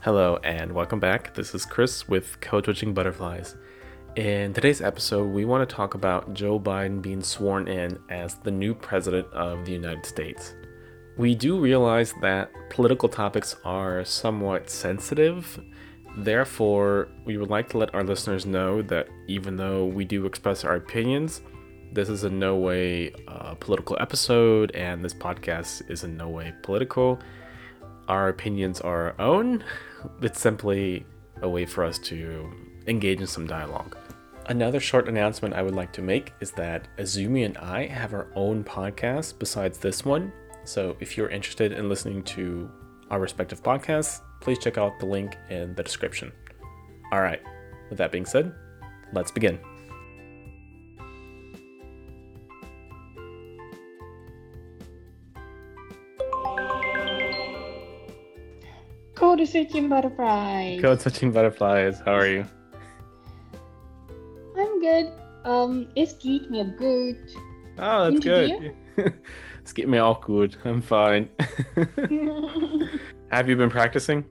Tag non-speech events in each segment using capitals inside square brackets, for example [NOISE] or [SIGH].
Hello and welcome back. This is Chris with Code Switching Butterflies. In today's episode, we want to talk about Joe Biden being sworn in as the new president of the United States. We do realize that political topics are somewhat sensitive. Therefore, we would like to let our listeners know that even though we do express our opinions, this is in no way a political episode, and this podcast is in no way political. Our opinions are our own. It's simply a way for us to engage in some dialogue. Another short announcement I would like to make is that Azumi and I have our own podcast besides this one. So if you're interested in listening to our respective podcasts, please check out the link in the description. All right, with that being said, let's begin. Code switching butterflies. Code switching butterflies. How are you? I'm good. Um, it's keeping me good. Oh, that's good. [LAUGHS] it's getting me all good. I'm fine. [LAUGHS] Have you been practicing?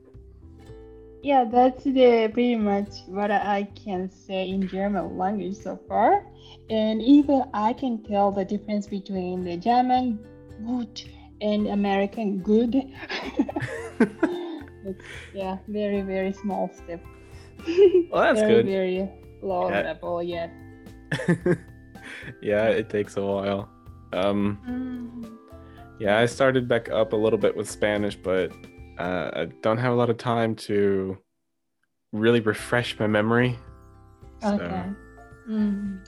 Yeah, that's the pretty much what I can say in German language so far. And even I can tell the difference between the German good and American good. [LAUGHS] it's, yeah, very very small step. [LAUGHS] Well, that's very, good. Very low Yeah. level yet. [LAUGHS] yeah, it takes a while. Um, Mm. yeah, I started back up a little bit with Spanish, but uh, I don't have a lot of time to really refresh my memory. So, Okay. Mm.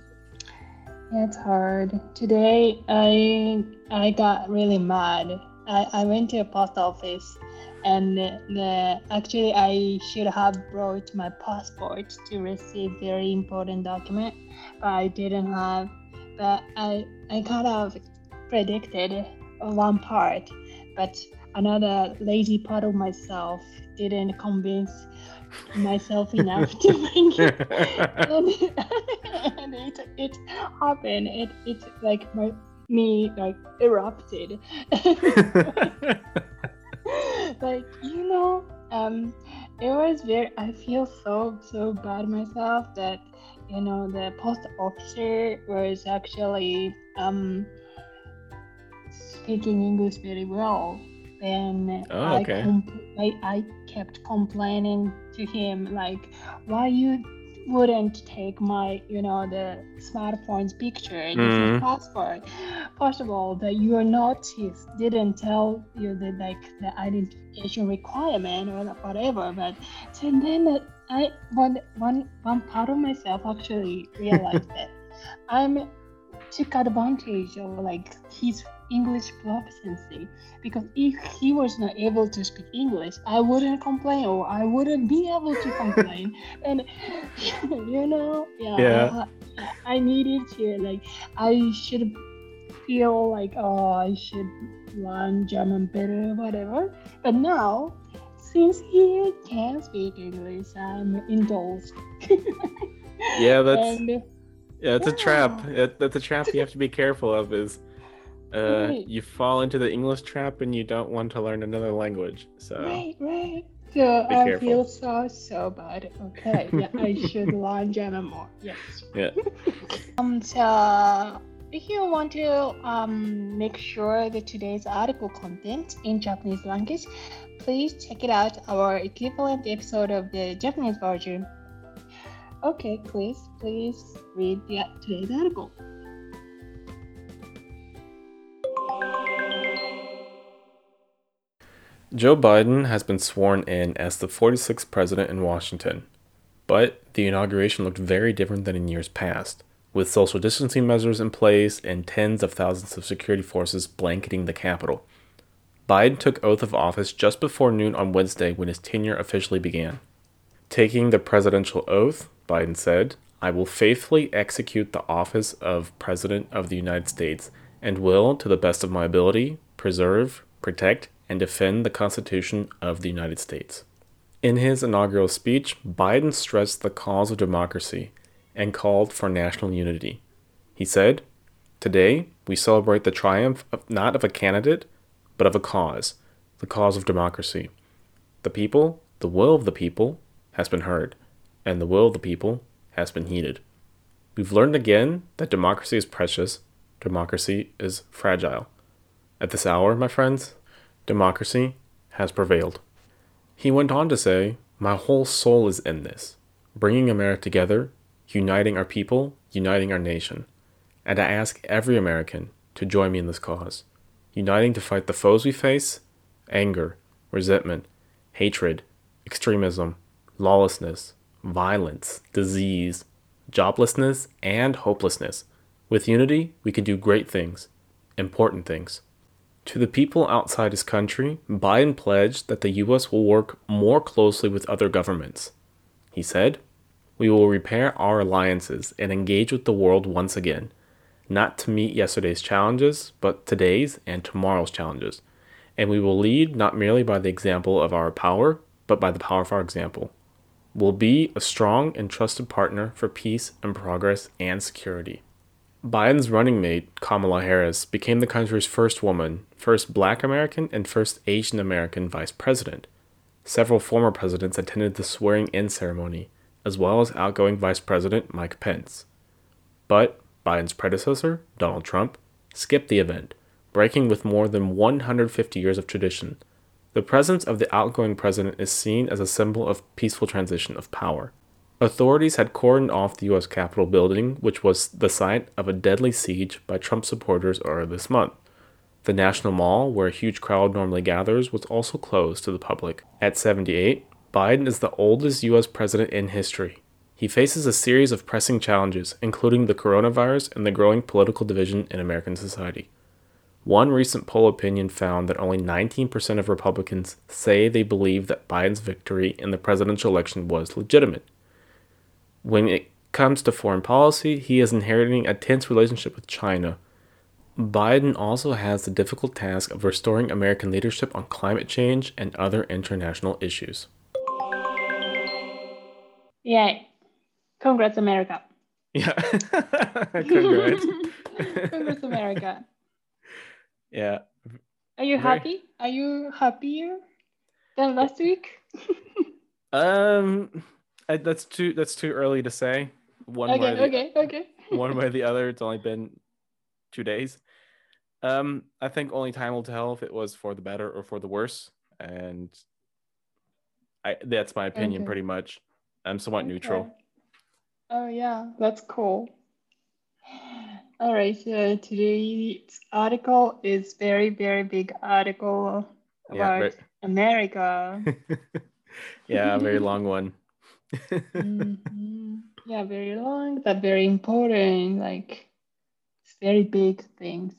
Yeah, it's hard. Today I I got really mad. I, I went to a post office and the, actually I should have brought my passport to receive very important document, but I didn't have. But I I kind of predicted one part, but another lazy part of myself didn't convince myself enough to [LAUGHS] bring it and, [LAUGHS] and it it happened. It it like my me like erupted. [LAUGHS] like you know, um, it was very. I feel so so bad myself that you know the post officer was actually um speaking English very well. And Oh, I, okay. compl- I I kept complaining to him like, why you wouldn't take my you know the smartphone's picture Mhm. is passport first of all the your notice didn't tell you the like the identification requirement or whatever but so then i one one one part of myself actually realized [LAUGHS] that i'm took advantage of like his English proficiency because if he was not able to speak English, I wouldn't complain or I wouldn't be able to complain. [LAUGHS] and [LAUGHS] you know, yeah, Yeah. I, I needed to like I should feel like oh I should learn German better, whatever. But now, since he can speak English, I'm indulged. yeah, that's [LAUGHS] and yeah, it's a trap. Yeah. It, that's a trap you have to be careful of. Is uh, Right. you fall into the English trap and you don't want to learn another language. So Right, right. So Be I careful. feel so so bad. Okay, yeah, [LAUGHS] I should learn German more. Yes. yeah, [LAUGHS] Um. So if you want to um make sure that today's article content in Japanese language, please check it out our equivalent episode of the Japanese version. Okay, please, please read the today's article. Joe Biden has been sworn in as the 46th president in Washington, but the inauguration looked very different than in years past, with social distancing measures in place and tens of thousands of security forces blanketing the Capitol. Biden took oath of office just before noon on Wednesday when his tenure officially began. Taking the presidential oath, Biden said, I will faithfully execute the office of President of the United States and will, to the best of my ability, preserve, protect, and defend the Constitution of the United States. In his inaugural speech, Biden stressed the cause of democracy and called for national unity. He said, Today, we celebrate the triumph of, not of a candidate, but of a cause, the cause of democracy. The people, The will of the people has been heard, and the will of the people has been heeded. We've learned again that democracy is precious, democracy is fragile. At this hour, my friends, democracy has prevailed. He went on to say, My whole soul is in this, bringing America together, uniting our people, uniting our nation. And I ask every American to join me in this cause, uniting to fight the foes we face anger, resentment, hatred, extremism, lawlessness, violence, disease, joblessness, and hopelessness. With unity, we can do great things, important things. To the people outside his country, Biden pledged that the U.S. will work more closely with other governments. He said, We will repair our alliances and engage with the world once again, not to meet yesterday's challenges, but today's and tomorrow's challenges. And we will lead not merely by the example of our power, but by the power of our example. We'll be a strong and trusted partner for peace and progress and security. Biden's running mate, Kamala Harris, became the country's first woman, first black American, and first Asian American vice president. Several former presidents attended the swearing in ceremony, as well as outgoing Vice President Mike Pence. But Biden's predecessor, Donald Trump, skipped the event, breaking with more than 150 years of tradition. The presence of the outgoing president is seen as a symbol of peaceful transition of power. Authorities had cordoned off the U.S. Capitol building, which was the site of a deadly siege by Trump supporters earlier this month. The National Mall, where a huge crowd normally gathers, was also closed to the public. At 78, Biden is the oldest U.S. president in history. He faces a series of pressing challenges, including the coronavirus and the growing political division in American society. One recent poll opinion found that only 19% of Republicans say they believe that Biden's victory in the presidential election was legitimate. When it comes to foreign policy, he is inheriting a tense relationship with China. Biden also has the difficult task of restoring American leadership on climate change and other international issues. Yay. Congrats, America. Yeah. [LAUGHS] [LAUGHS] Congrats. Congrats, America. [LAUGHS] Yeah. Are you Very- happy? Are you happier than last week? Um, that's too that's too early to say. One way, or okay, the, okay, okay. [LAUGHS] one way or the other. It's only been two days. Um, I think only time will tell if it was for the better or for the worse, and I that's my opinion Okay. pretty much. I'm somewhat neutral. Oh yeah, that's cool. [SIGHS] All right, so today's article is very, very big article Yeah, about America. [LAUGHS] yeah, a very [LAUGHS] long one. Mhm. Yeah, very long, but very important. Like, it's very big things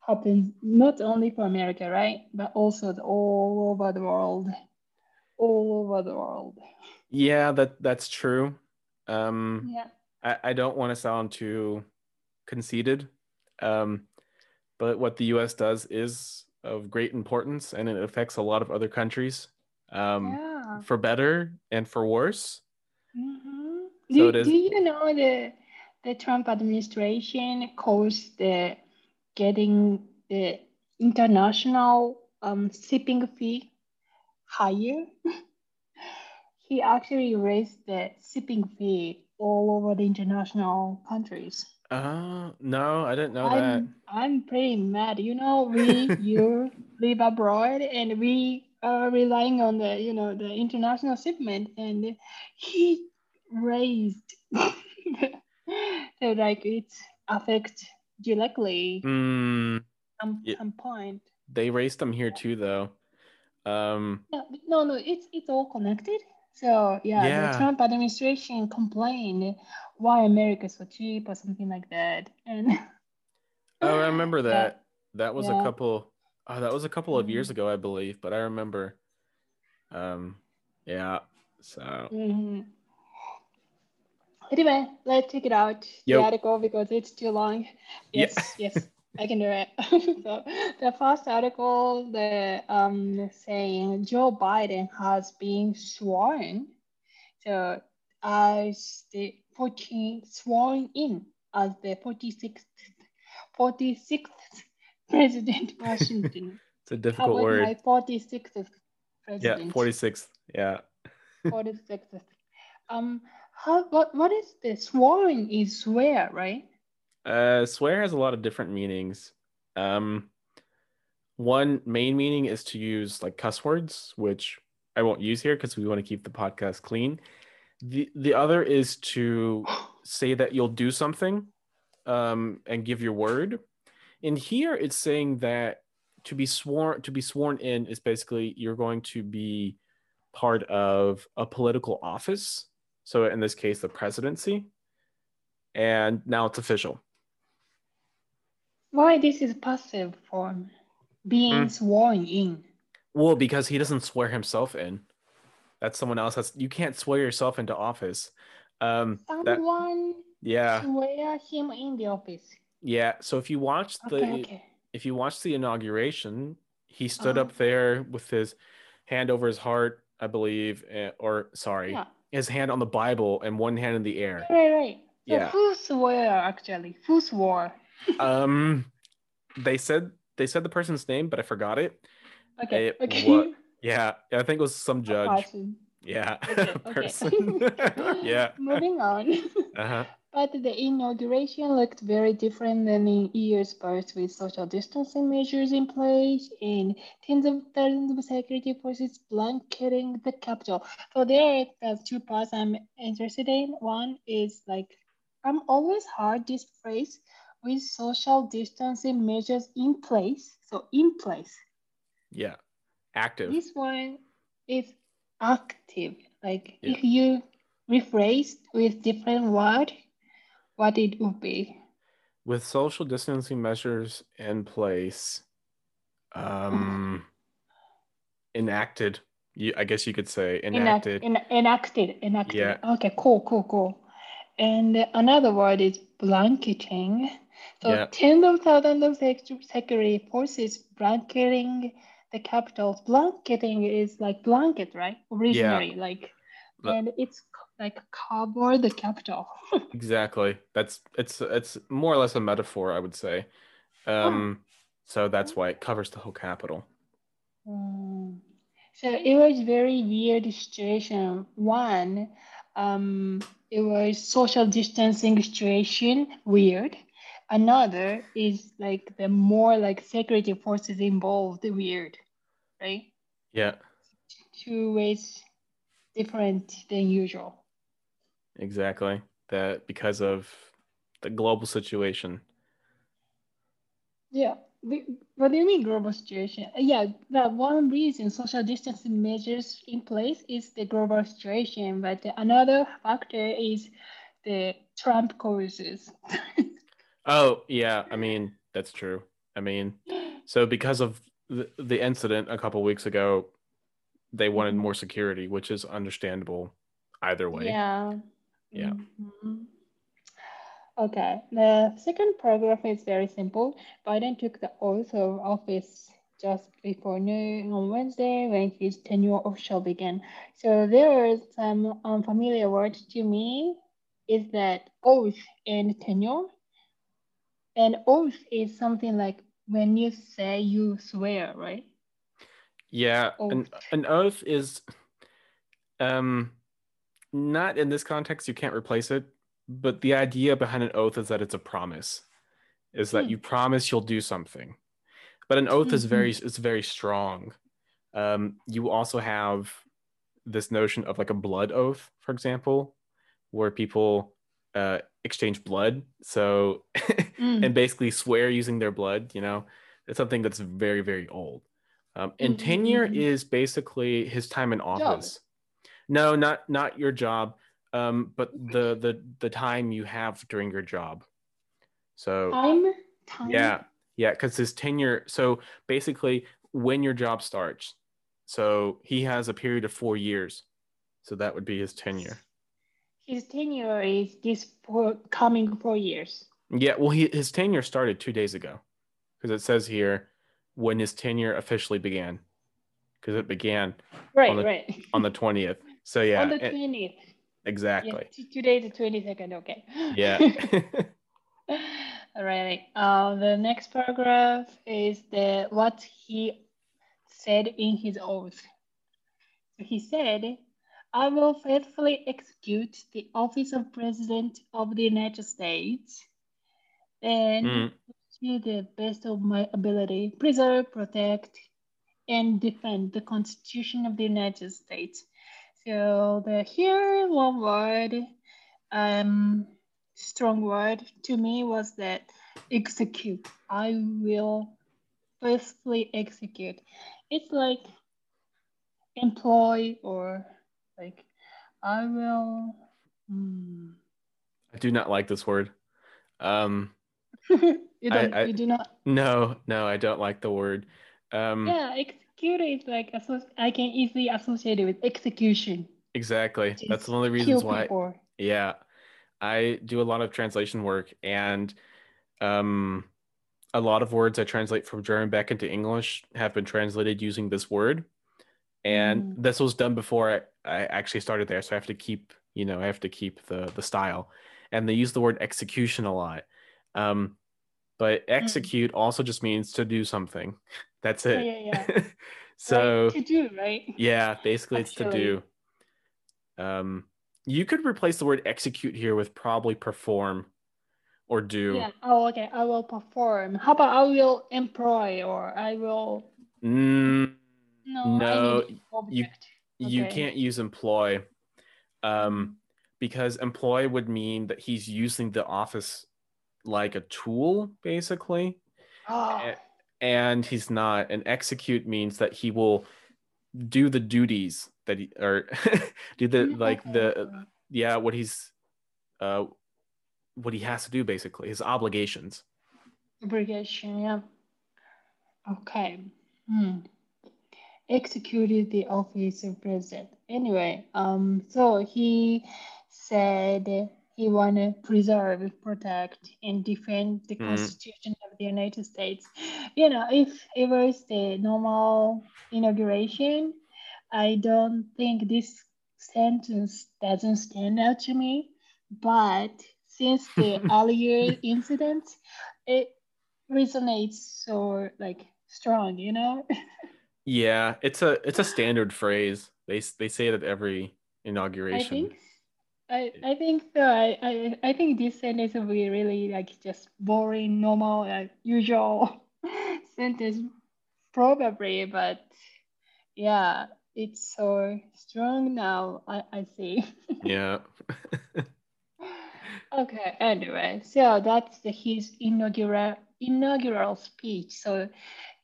happen not only for America, right? But also all over the world, all over the world. yeah, that that's true. Um, Yeah. I, I don't want to sound too conceited, um, but what the U.S. does is of great importance, and it affects a lot of other countries, um, yeah. For better and for worse. Mhm. So Do, is- do you know the the Trump administration caused the getting the international um, shipping fee higher? [LAUGHS] he actually raised the shipping fee all over the international countries. Uh, no, I didn't know that. I'm I'm pretty mad. You know, we [LAUGHS] you live abroad and we are relying on the you know the international shipment, and he raised [LAUGHS] so like it affects directly Mm, some Yeah. some point. they raised them here too, though. Um, No, no, no. It's it's all connected. So yeah, Yeah. the Trump administration complained why America is so cheap or something like that, and oh, I [LAUGHS] remember Yeah. that. That was a couple. Oh, that was a couple of years Mhm. ago, I believe. But I remember. Um, yeah. So Mhm. Anyway, let's check it out Yo. the article because it's too long. Yeah. Yes, yes, I can do it. [LAUGHS] so the first article, the um saying Joe Biden has been sworn, so as the 14 sworn in as the 46th 46th president Washington. [LAUGHS] it's a How difficult word. my 46th president. Yeah, president? forty sixth. Yeah. what is the um how what what is this? swearing is swear right Uh, swear has a lot of different meanings. Um, one main meaning is to use like cuss words, which I won't use here because we want to keep the podcast clean. The the other is to [GASPS] say that you'll do something, um, and give your word. In here, it's saying that to be sworn to be sworn in is basically you're going to be part of a political office. So in this case, the presidency, and now it's official. why this is passive form being Mm. sworn in Well, because he doesn't swear himself in. That's someone else. That's you can't swear yourself into office. Um, that someone yeah, swear him in the office yeah. So if you watch the okay okay if you watch the inauguration, he stood Uh-huh. up there with his hand over his heart, I believe, eh, or sorry, yeah his hand on the Bible and one hand in the air. right right so Yeah. who swore actually who swore Um, they said they said the person's name, but I forgot it. okay It okay wa- [LAUGHS] Yeah, I think it was some judge. Yeah, [LAUGHS] okay. person. [LAUGHS] yeah. moving on Uh huh. But the inauguration looked very different than in years past, with social distancing measures in place and tens of thousands of security forces blanketing the capital. So there are two parts I'm interested in. One is like I'm always heard this phrase with social distancing measures in place. So in place. Yeah. Active. This one is active. Like Yeah. if you rephrase with different word, what it would be. with social distancing measures in place um enacted you, i guess you could say Enact- enacted en- enacted. Enacted. Yeah. Okay, cool, cool, cool. And another word is blanketing. So Yeah. tens of thousands of sec- security forces blanketing the capitals. Blanketing is like blanket, right? Originally, like, and it's like cover the capital. [LAUGHS] exactly that's it's it's more or less a metaphor i would say um so that's why it covers the whole capital Mm. So it was very weird situation. One, um, it was social distancing situation, weird. Another is like the more like security forces involved, weird, right? yeah Two ways different than usual. Exactly that because of the global situation Yeah. The- What do you mean global situation? Uh, Yeah, that one reason social distancing measures in place is the global situation, but another factor is the Trump causes. [LAUGHS] oh yeah i mean that's true i mean so because of the, the incident a couple weeks ago they wanted Mhm. more security which is understandable either way Yeah. Yeah. Mhm. Okay. The second paragraph is very simple. Biden took the oath of office just before noon on Wednesday when his tenure official began. So there is some unfamiliar word to me is that oath and tenure. And oath is something like when you say you swear, right? Yeah, an, Oath. an oath is um not in this context, you can't replace it, but the idea behind an oath is that it's a promise. Is that Hmm. you promise you'll do something. But an oath is very is very strong. Um you also have this notion of like a blood oath, for example, where people uh exchange blood. So [LAUGHS] Mm. and basically swear using their blood, you know, it's something that's very, very old. Um, and Mhm, tenure mhm. is basically his time in office. No, not not your job, um, but the the the time you have during your job. So Time? Time? yeah, yeah, because his tenure. So basically, when your job starts, so he has a period of four years. So that would be his tenure. His tenure is this for coming four years. Yeah, well, he, his tenure started two days ago, because it says here when his tenure officially began, because it began Right, the- right. on the twentieth. So yeah, On the it- 20th. exactly. Yeah, today the 22nd, okay. Yeah, [LAUGHS] All right. Uh, the next paragraph is the what he said in his oath. he said, I will faithfully execute the office of President of the United States and Mm. to the best of my ability preserve, protect, and defend the Constitution of the United States. So the here one word, um, strong word to me was that execute. I will faithfully execute. It's like employ or like I will. hmm. I do not like this word. Um, [LAUGHS] you don't. I- you do not. no, no, I don't like the word. Um, Yeah, execute is like I can easily associate it with execution. exactly. which That's is the only kill reasons why. people. Yeah, I do a lot of translation work, and um, a lot of words I translate from German back into English have been translated using this word. And Mm. this was done before I, I actually started there, so I have to keep, you know, I have to keep the the style. And they use the word execution a lot. Um, but execute also just means to do something. That's it. yeah, yeah. [LAUGHS] so Right, to do right. yeah, basically it's to do. Um, you could replace the word execute here with probably perform or do. Yeah. Oh, okay. I will perform. How about I will employ or I will? Mm, No. No, you- object. You can't use employ, um, because employ would mean that he's using the office like a tool, basically, Oh, and he's not. And execute means that he will do the duties that he or [LAUGHS] do the like the yeah what he's uh what he has to do basically his obligations. obligation. Yeah. Okay. Hmm. Executed the office of president. Anyway, um, so he said he want to preserve, protect, and defend the Mhm. Constitution of the United States. You know, if it was the normal inauguration, I don't think this sentence doesn't stand out to me. But since [LAUGHS] the earlier incident, it resonates so like strong, you know? Yeah, it's a it's a standard phrase. They they say it at every I inauguration. think I, I think so. I, I, I think this sentence will be really like just boring, normal, uh, usual [LAUGHS] sentence, probably. But yeah, it's so strong now. I, I see. [LAUGHS] Yeah. [LAUGHS] okay. Anyway, so that's the, his inaugural inaugural speech. So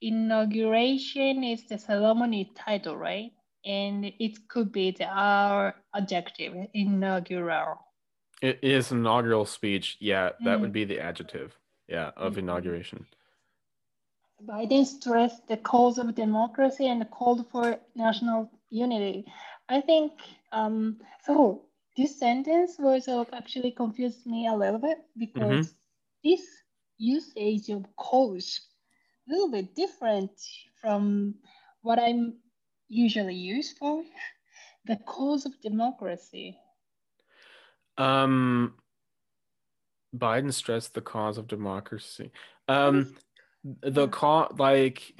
inauguration is the ceremony title, right? And it could be the our adjective inaugural. It is an inaugural speech. Yeah, that would Mm. be the adjective. Yeah, of Mhm. inauguration. Biden stressed the cause of democracy and called for national unity. I think um, so. This sentence was uh, actually confused me a little bit because this usage of cause a little bit different from what I'm usually used for. [LAUGHS] The cause of democracy. Um, Biden stressed the cause of democracy. Um, the cause, like,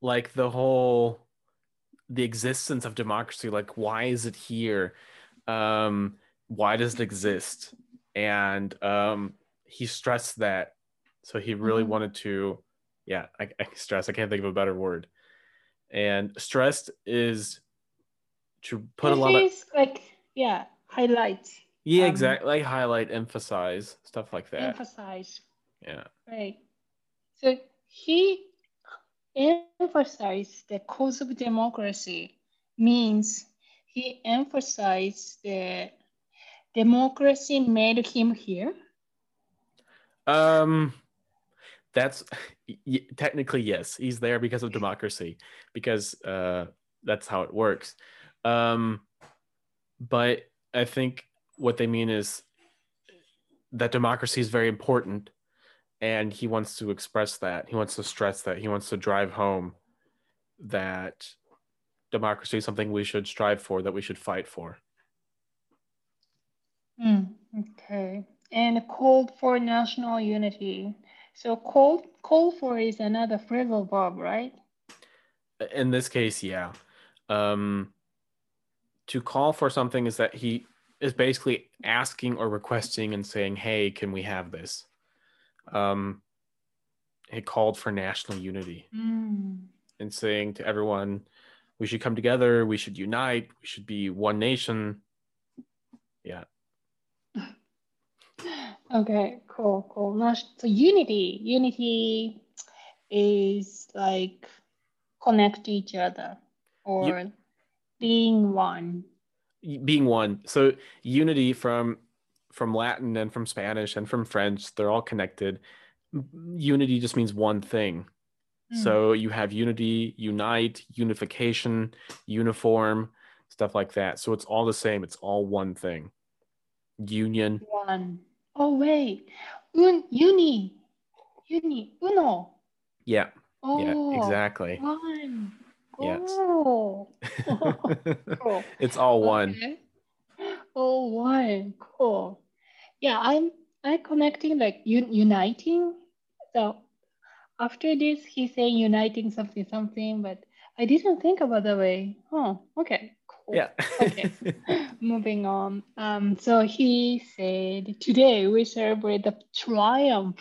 like the whole, the existence of democracy. Like, why is it here? Um, why does it exist? And um, he stressed that. So he really Mhm. wanted to, yeah, I, I stress. I can't think of a better word. And stressed is to put a lot of like yeah, highlight, yeah, um, exactly. Like highlight, emphasize, stuff like that. emphasize. Yeah. Right. So he emphasized the cause of democracy means he emphasized the democracy made him here. Um, that's y- technically yes. He's there because of democracy, because uh, that's how it works. Um, but I think what they mean is that democracy is very important, and he wants to express that. He wants to stress that. He wants to drive home that democracy is something we should strive for, that we should fight for. Hmm, okay. And called for national unity. So called call for is another phrasal verb, right? In this case, yeah. Um, to call for something is that he is basically asking or requesting and saying, "Hey, can we have this?" Um, it called for national unity Mm. and saying to everyone, "We should come together. We should unite. We should be one nation." Yeah. Okay, cool, cool. Now, so unity, unity is like connect to each other or being one. being one so unity from from latin and from spanish and from french they're all connected unity just means one thing Mm. so you have unity unite unification uniform stuff like that so it's all the same it's all one thing union one. Oh wait, un uni, uni, uno. yeah Oh, yeah exactly One. Yes. Oh. [LAUGHS] cool. it's all one Okay. Oh, one. Cool. Yeah, I'm I connecting like un uniting. So after this, he's saying uniting something something, but I didn't think about the way. Oh, okay. Cool. yeah Okay. [LAUGHS] Moving on. Um, so he said, today we celebrate the triumph,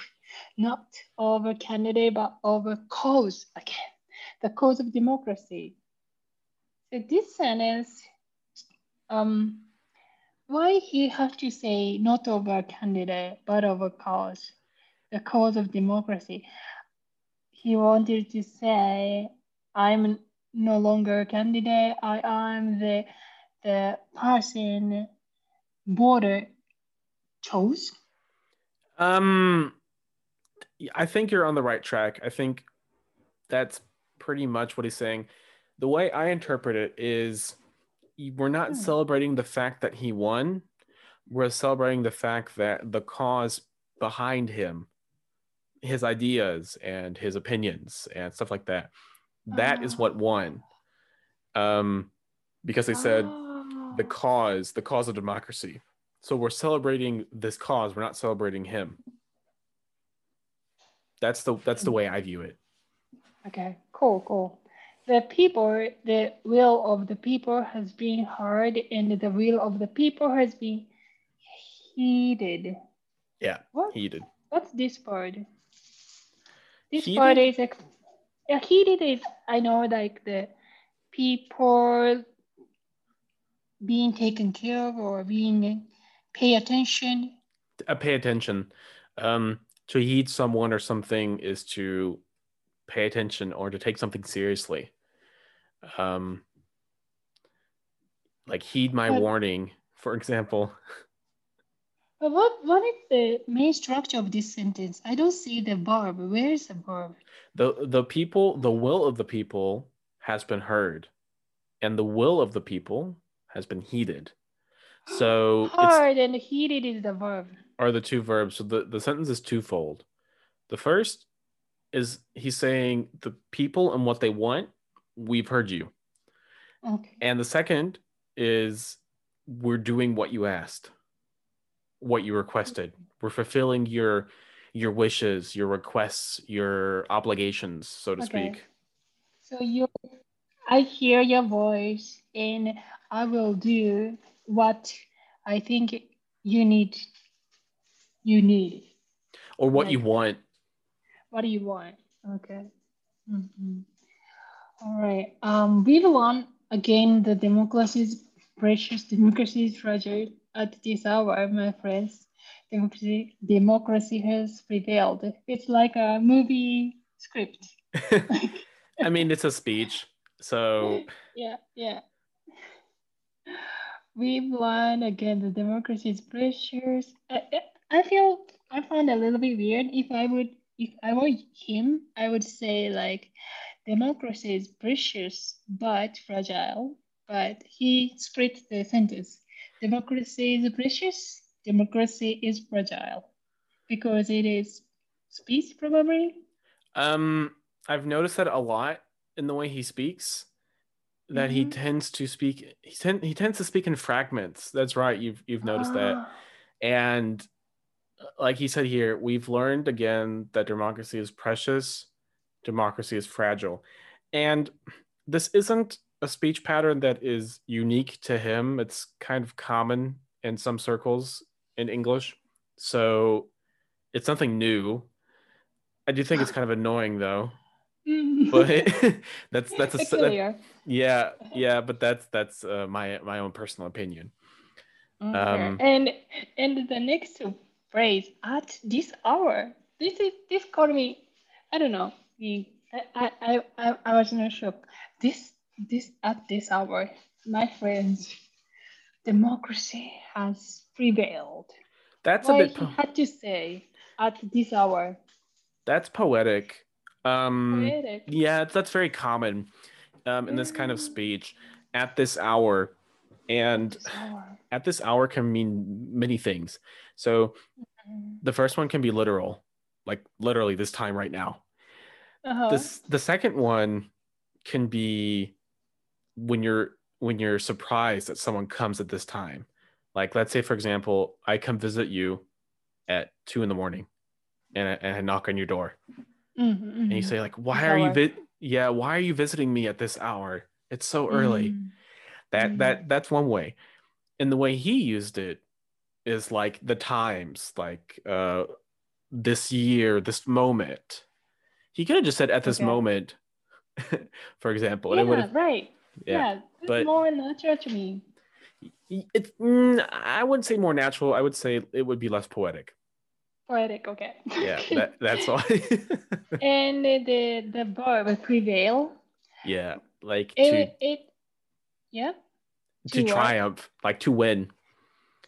not over candidate, but over cause again, the cause of democracy. So this sentence, um, why he have to say not over candidate, but over cause, the cause of democracy. He wanted to say, I'm no longer a candidate. I am the the person border chose. Um, I think you're on the right track. I think that's pretty much what he's saying. The way I interpret it is we're not Hmm. celebrating the fact that he won. We're celebrating the fact that the cause behind him, his ideas and his opinions and stuff like that, that is what won. Um, because they said the Oh. cause, the cause of democracy. So we're celebrating this cause. We're not celebrating him. That's the that's the way I view it. Okay, cool, cool. The people, the will of the people has been heard, and the will of the people has been heeded. Yeah, What? heeded. What's this part? This Heeded? part is ex- yeah, heeded is I know like the people being taken care of or being pay attention. Uh, pay attention. Um, to heed someone or something is to pay attention or to take something seriously. Um, like heed my But- warning, for example. [LAUGHS] But what what is the main structure of this sentence? I don't see the verb. Where is the verb? the the people the will of the people has been heard and the will of the people has been heeded so [GASPS] heard and heeded is the verb. are the two verbs so the, the sentence is twofold the first is he's saying the people and what they want we've heard you Okay. and the second is we're doing what you asked what you requested we're fulfilling your your wishes your requests your obligations so to Okay. speak So you, I hear your voice, and I will do what I think you need. You need. or what you want What do you want? Okay. Mhm. All right. Um, we won again. The democracy is precious. Democracy is fragile. At this hour, my friends, democracy has prevailed. It's like a movie script. [LAUGHS] I mean, it's a speech. So, [LAUGHS] yeah, yeah. We've won again. The democracy is precious. I, I I feel I find a little bit weird. If I would, if I were him, I would say like, democracy is precious but fragile. But he split the sentence. Democracy is precious. Democracy is fragile, because it is speech probably. um, I've noticed that a lot in the way he speaks. That he Mhm. tends to speak. He tend, he tends to speak in fragments. That's right. You've you've noticed that. Ah, And uh, like he said here, we've learned again that democracy is precious, democracy is fragile. And this isn't a speech pattern that is unique to him. It's kind of common in some circles in English. So it's something new. I do think it's kind of annoying though. [LAUGHS] but [LAUGHS] that's that's a that, yeah yeah but that's that's uh, my my own personal opinion okay. um and and the next phrase at this hour this is this called me i don't know I, I, I, I was not sure. This, this at this hour, my friends, democracy has prevailed. That's Why a bit. Po- had to say at this hour. That's poetic. Um, poetic. Yeah, that's very common um, in this kind of speech. At this hour, and this hour. at this hour can mean many things. So, mm-hmm. the first one can be literal, like literally this time right now. Uh-huh. This the second one can be when you're when you're surprised that someone comes at this time. Like let's say for example, I come visit you at two in the morning and I, and I knock on your door. Mm-hmm, mm-hmm. And you say like, why are you vi- yeah, why are you visiting me at this hour? It's so early. Mm-hmm. That that mm-hmm. that's one way. And the way he used it is like the times, like uh this year, this moment he could have just said at this okay. moment, [LAUGHS] for example. Yeah, it right. Yeah, yeah but more natural to me. It's mm, I wouldn't say more natural. I would say it would be less poetic. Poetic, okay. [LAUGHS] Yeah, that, that's why. [LAUGHS] and the the verb prevail. Yeah, like it, to, it yeah. To, to triumph, like to win.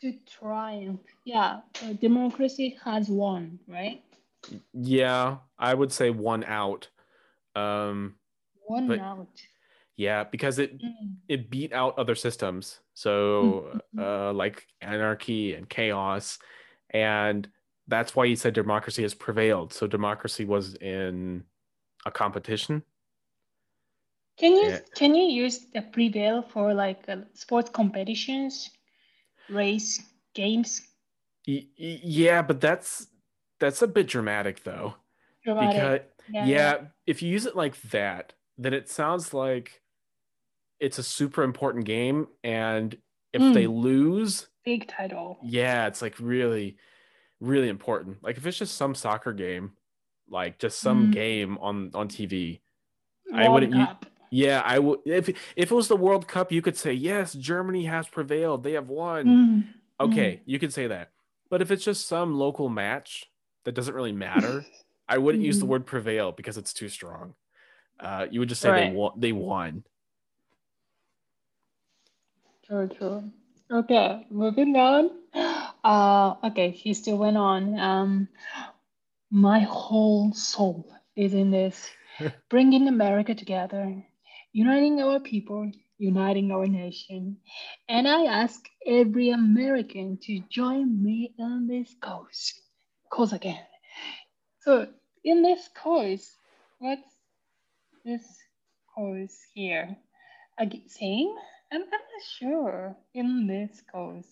To triumph, yeah. democracy has won, right? Yeah, I would say one out. Um, one out. Yeah, because it mm. it beat out other systems. So mm-hmm. uh, like anarchy and chaos, and that's why you said democracy has prevailed. So democracy was in a competition. Can you yeah. can you use the prevail for like uh, sports competitions, race games? Y- yeah, but that's that's a bit dramatic though. Dramatic. Because yeah, yeah, if you use it like that, then it sounds like it's a super important game and if mm. they lose big title. Yeah, it's like really really important. Like if it's just some soccer game, like just some mm. game on on TV, World I wouldn't you, yeah, I would if if it was the World Cup, you could say, "Yes, Germany has prevailed. They have won." Mm. Okay, you could say that. But if it's just some local match, that doesn't really matter. [LAUGHS] I wouldn't use the mm-hmm. word prevail because it's too strong. Uh, you would just say right. they won. They won. True, true. Okay, moving on. Uh, okay, he still went on. Um, my whole soul is in this, [LAUGHS] bringing America together, uniting our people, uniting our nation. And I ask every American to join me on this cause cause again. So in this cause, what's this cause here? Again, same? I'm not sure in this course.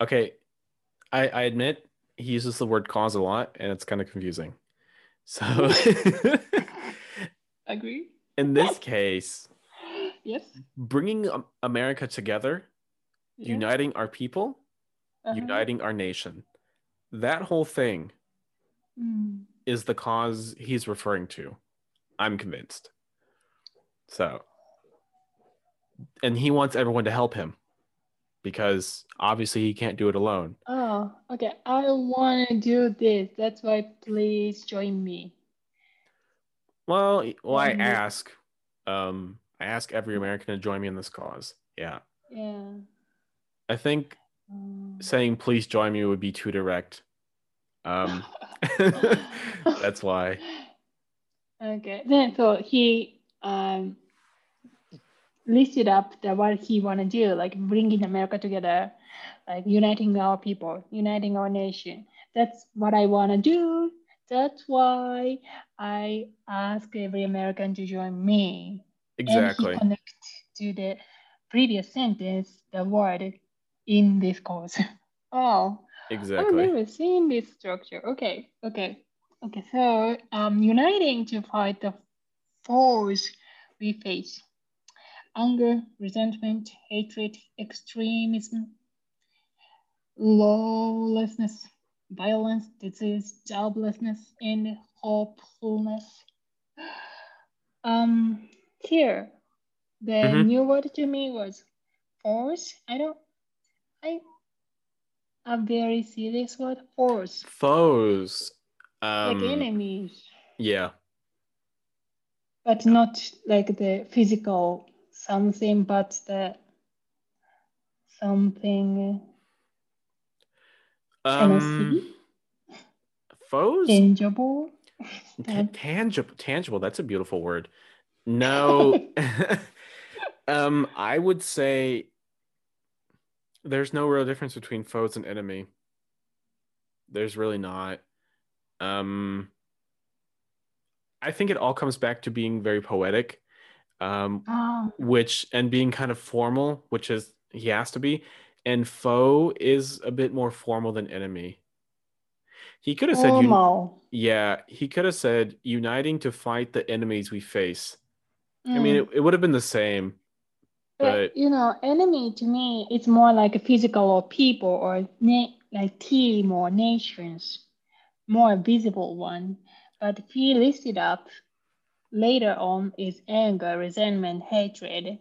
Okay, I, I admit he uses the word cause a lot and it's kind of confusing. So [LAUGHS] agree. In this case, yes, bringing America together, yes. uniting our people, uh-huh. uniting our nation that whole thing mm. is the cause he's referring to. I'm convinced. So, and he wants everyone to help him because obviously he can't do it alone. Oh, okay. I want to do this. That's why please join me. Well, well, I ask, um, I ask every American to join me in this cause. Yeah. Yeah. I think um, saying please join me would be too direct. Um, [LAUGHS] [LAUGHS] that's why. Okay. Then so he um, listed up the what he want to do, like bringing America together, like uniting our people, uniting our nation. That's what I want to do. That's why I ask every American to join me. Exactly. And connect to the previous sentence, the word in this course. [LAUGHS] oh, exactly. I've never seen this structure. Okay, okay, okay. So, um, uniting to fight the foes we face. Anger, resentment, hatred, extremism, lawlessness, violence, disease, joblessness, and hopelessness. Um, here, the Mhm. new word to me was force. I don't, I, a very serious word, force, Foes. Um, like enemies, Yeah. but not like the physical something, but the something can Um, foes. tangible. Ta- tangible. Tangible. That's a beautiful word. [LAUGHS] No. [LAUGHS] um, I would say there's no real difference between foes and enemy. There's really not. Um, I think it all comes back to being very poetic. Um, Oh, which and being kind of formal, which is he has to be, and foe is a bit more formal than enemy. He could have said un- yeah, he could have said uniting to fight the enemies we face. I mean, Mm. it, it would have been the same, But but you know, enemy to me, it's more like a physical or people or na- like team or nations, more visible one. But he listed up later on is anger, resentment, hatred.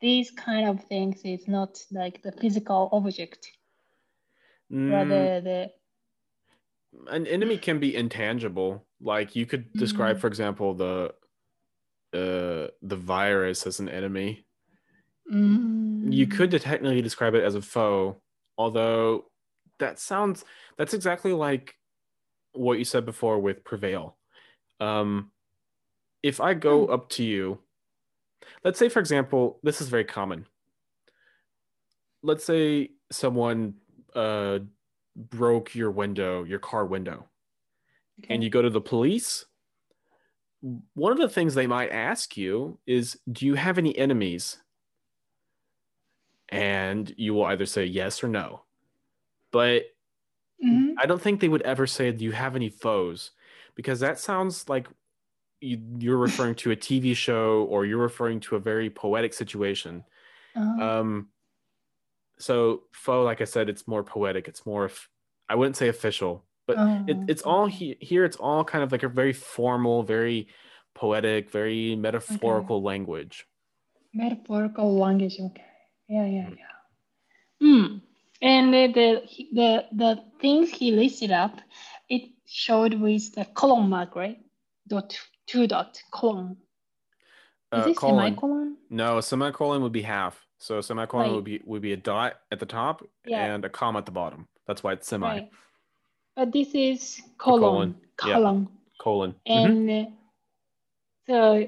These kind of things is not like the physical object, mm, rather the an enemy can be intangible. Like you could describe, Mm. for example, the uh the virus as an enemy. mm, you could technically describe it as a foe, although that sounds that's exactly like what you said before with prevail. Um, if I go Hmm. up to you, let's say, for example, this is very common. Let's say someone uh, broke your window, your car window, okay. and you go to the police. One of the things they might ask you is, Do you have any enemies? And you will either say yes or no. But Mhm. I don't think they would ever say, Do you have any foes? Because that sounds like you, you're referring to a TV show or you're referring to a very poetic situation. Uh-huh. Um, so, foe, like I said, it's more poetic. It's more, I wouldn't say official, but it, Oh, it's all he, here, it's all kind of like a very formal, very poetic, very metaphorical language. metaphorical language. Okay. Yeah, yeah, yeah. Hmm. And the, the the the things he listed up, it showed with the colon mark, right? Dot two dot colon. Is Uh, it colon. semicolon? No, a semicolon would be half. So semicolon Right. would be would be a dot at the top Yeah. and a comma at the bottom. That's why it's semi Right. But this is colon. colon, yeah. Colon. colon. Mhm. And uh, so,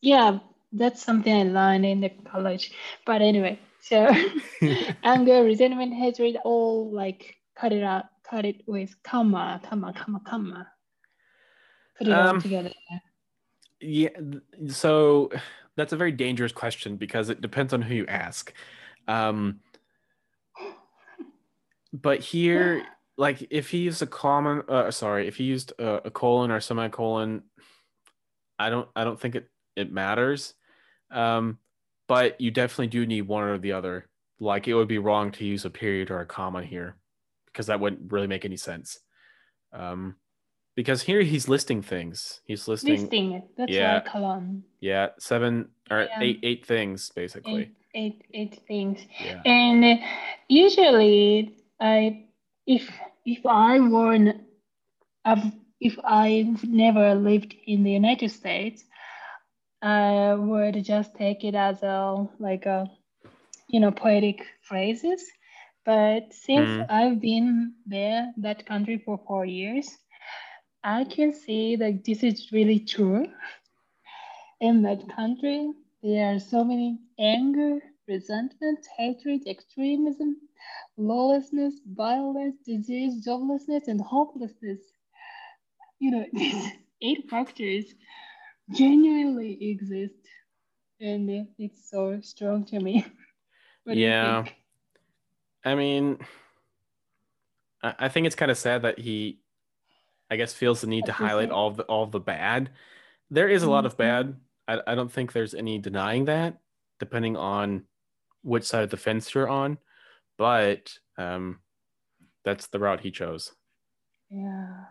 yeah, that's something I learned in the college. But anyway, so [LAUGHS] [LAUGHS] anger, resentment, hatred, all like cut it out, cut it with comma, comma, comma, comma. Put it all Um, together. Yeah, so that's a very dangerous question because it depends on who you ask. Um, but here, like, if he used a common, uh, sorry, if he used a, a colon or semicolon, I don't, I don't think it it matters. Um, but you definitely do need one or the other. Like, it would be wrong to use a period or a comma here because that wouldn't really make any sense. Um, because here he's listing things. He's listing. Listing, that's yeah. why colon. Yeah, seven or Yeah. eight eight things basically. Eight, eight, eight things. Yeah. And usually, I if if I were n- I've- if I never lived in the United States, I would just take it as a like a you know poetic phrases. But since Mm. I've been there, that country for four years, I can see that this is really true. In that country, there are so many anger, resentment, hatred, extremism, lawlessness, violence, disease, joblessness, and hopelessness. You know, [LAUGHS] these eight factors genuinely exist, and it's so strong to me. [LAUGHS] What Yeah. I mean, I, I think it's kind of sad that he, I guess, feels the need to highlight all the all the bad. There is a lot of Mhm. bad. I, I don't think there's any denying that. depending on which side of the fence you're on. But um, that's the route he chose. Yeah.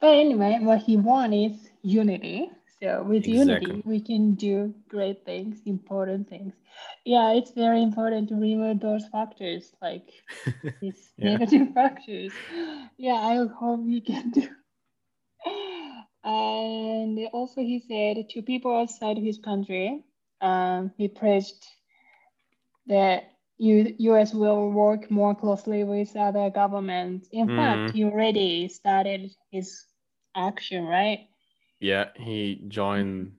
But anyway, what he wants is unity. So with Exactly. unity, we can do great things, important things. Yeah, it's very important to remove those factors, like [LAUGHS] these Yeah. negative factors. Yeah, I hope he can do. And also, he said to people outside his country, um, he praised that U- U.S. will work more closely with other governments. In Mm. fact, he already started his action, right? Yeah, he joined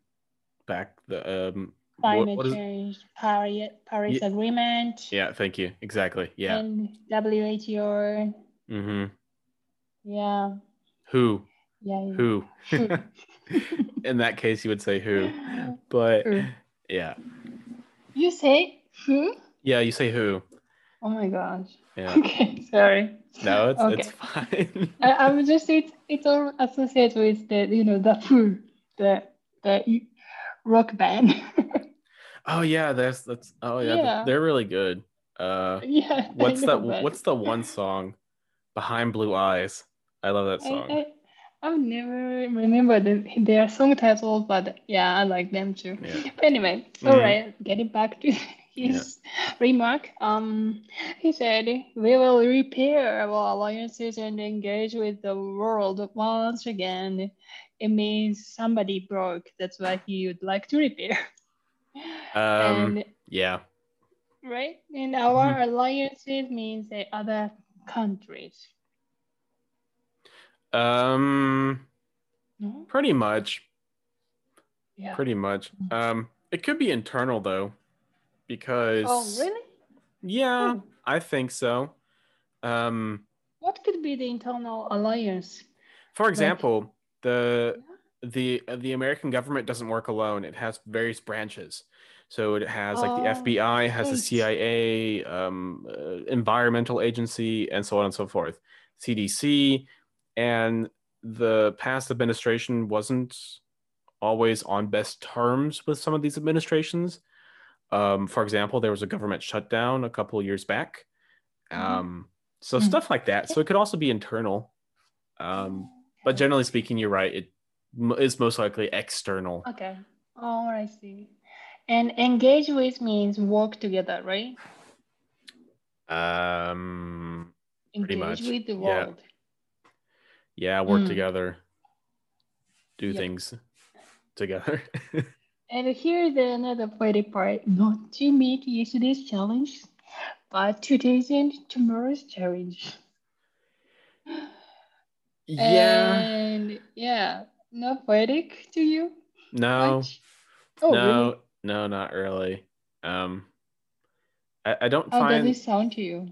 back the um. Climate what is- change, Paris, Paris Ye- Agreement, yeah, thank you. Exactly. Yeah. and WHO. Mm-hmm. Yeah, Who? yeah, yeah. Who? Who? [LAUGHS] In that case, you would say who, [LAUGHS] but Who? yeah, You say who? yeah, you say who. Oh my gosh. Yeah. [LAUGHS] Okay, sorry. No, it's Okay. it's fine. [LAUGHS] I, I'm just it's it's all associated with the you know the Who, [LAUGHS] the the rock band. [LAUGHS] oh yeah, that's that's. Oh yeah, Yeah. they're really good. Uh, yeah. What's that? but What's the one song? Behind Blue Eyes. I love that song. I I've never remember the, their song titles, but yeah, I like them too. Yeah. But anyway, Mhm. all right, getting back to his remark. Um, he said we will repair our alliances and engage with the world once again. It means somebody broke. That's why he would like to repair. Um, and yeah. right, and our alliances means the other countries. Um, No? pretty much. Yeah. Pretty much. Um, it could be internal though, because Oh, really? yeah, Oh. I think so. Um, What could be the internal alliance? for example, the the the American government doesn't work alone. It has various branches. So it has like the Oh, FBI, has the. CIA, um, uh, environmental agency, and so on and so forth. CDC, and the past administration wasn't always on best terms with some of these administrations. Um, for example, there was a government shutdown a couple of years back. Mhm. Um, so Mhm. stuff like that. So it could also be internal. Um, but generally speaking, you're right. It is most likely external. Okay. Oh, I see. And engage with means work together, right? Um, Pretty Engage much, with the yeah. world. yeah, work Mm. together, do Yep. things together. [LAUGHS] And here's the another poetic part. Not to meet yesterday's challenge, but today's and tomorrow's challenge. yeah, And yeah, not poetic to you? no, much? Oh, no, really? no, not really. Um, I, I don't How find does it sound to you?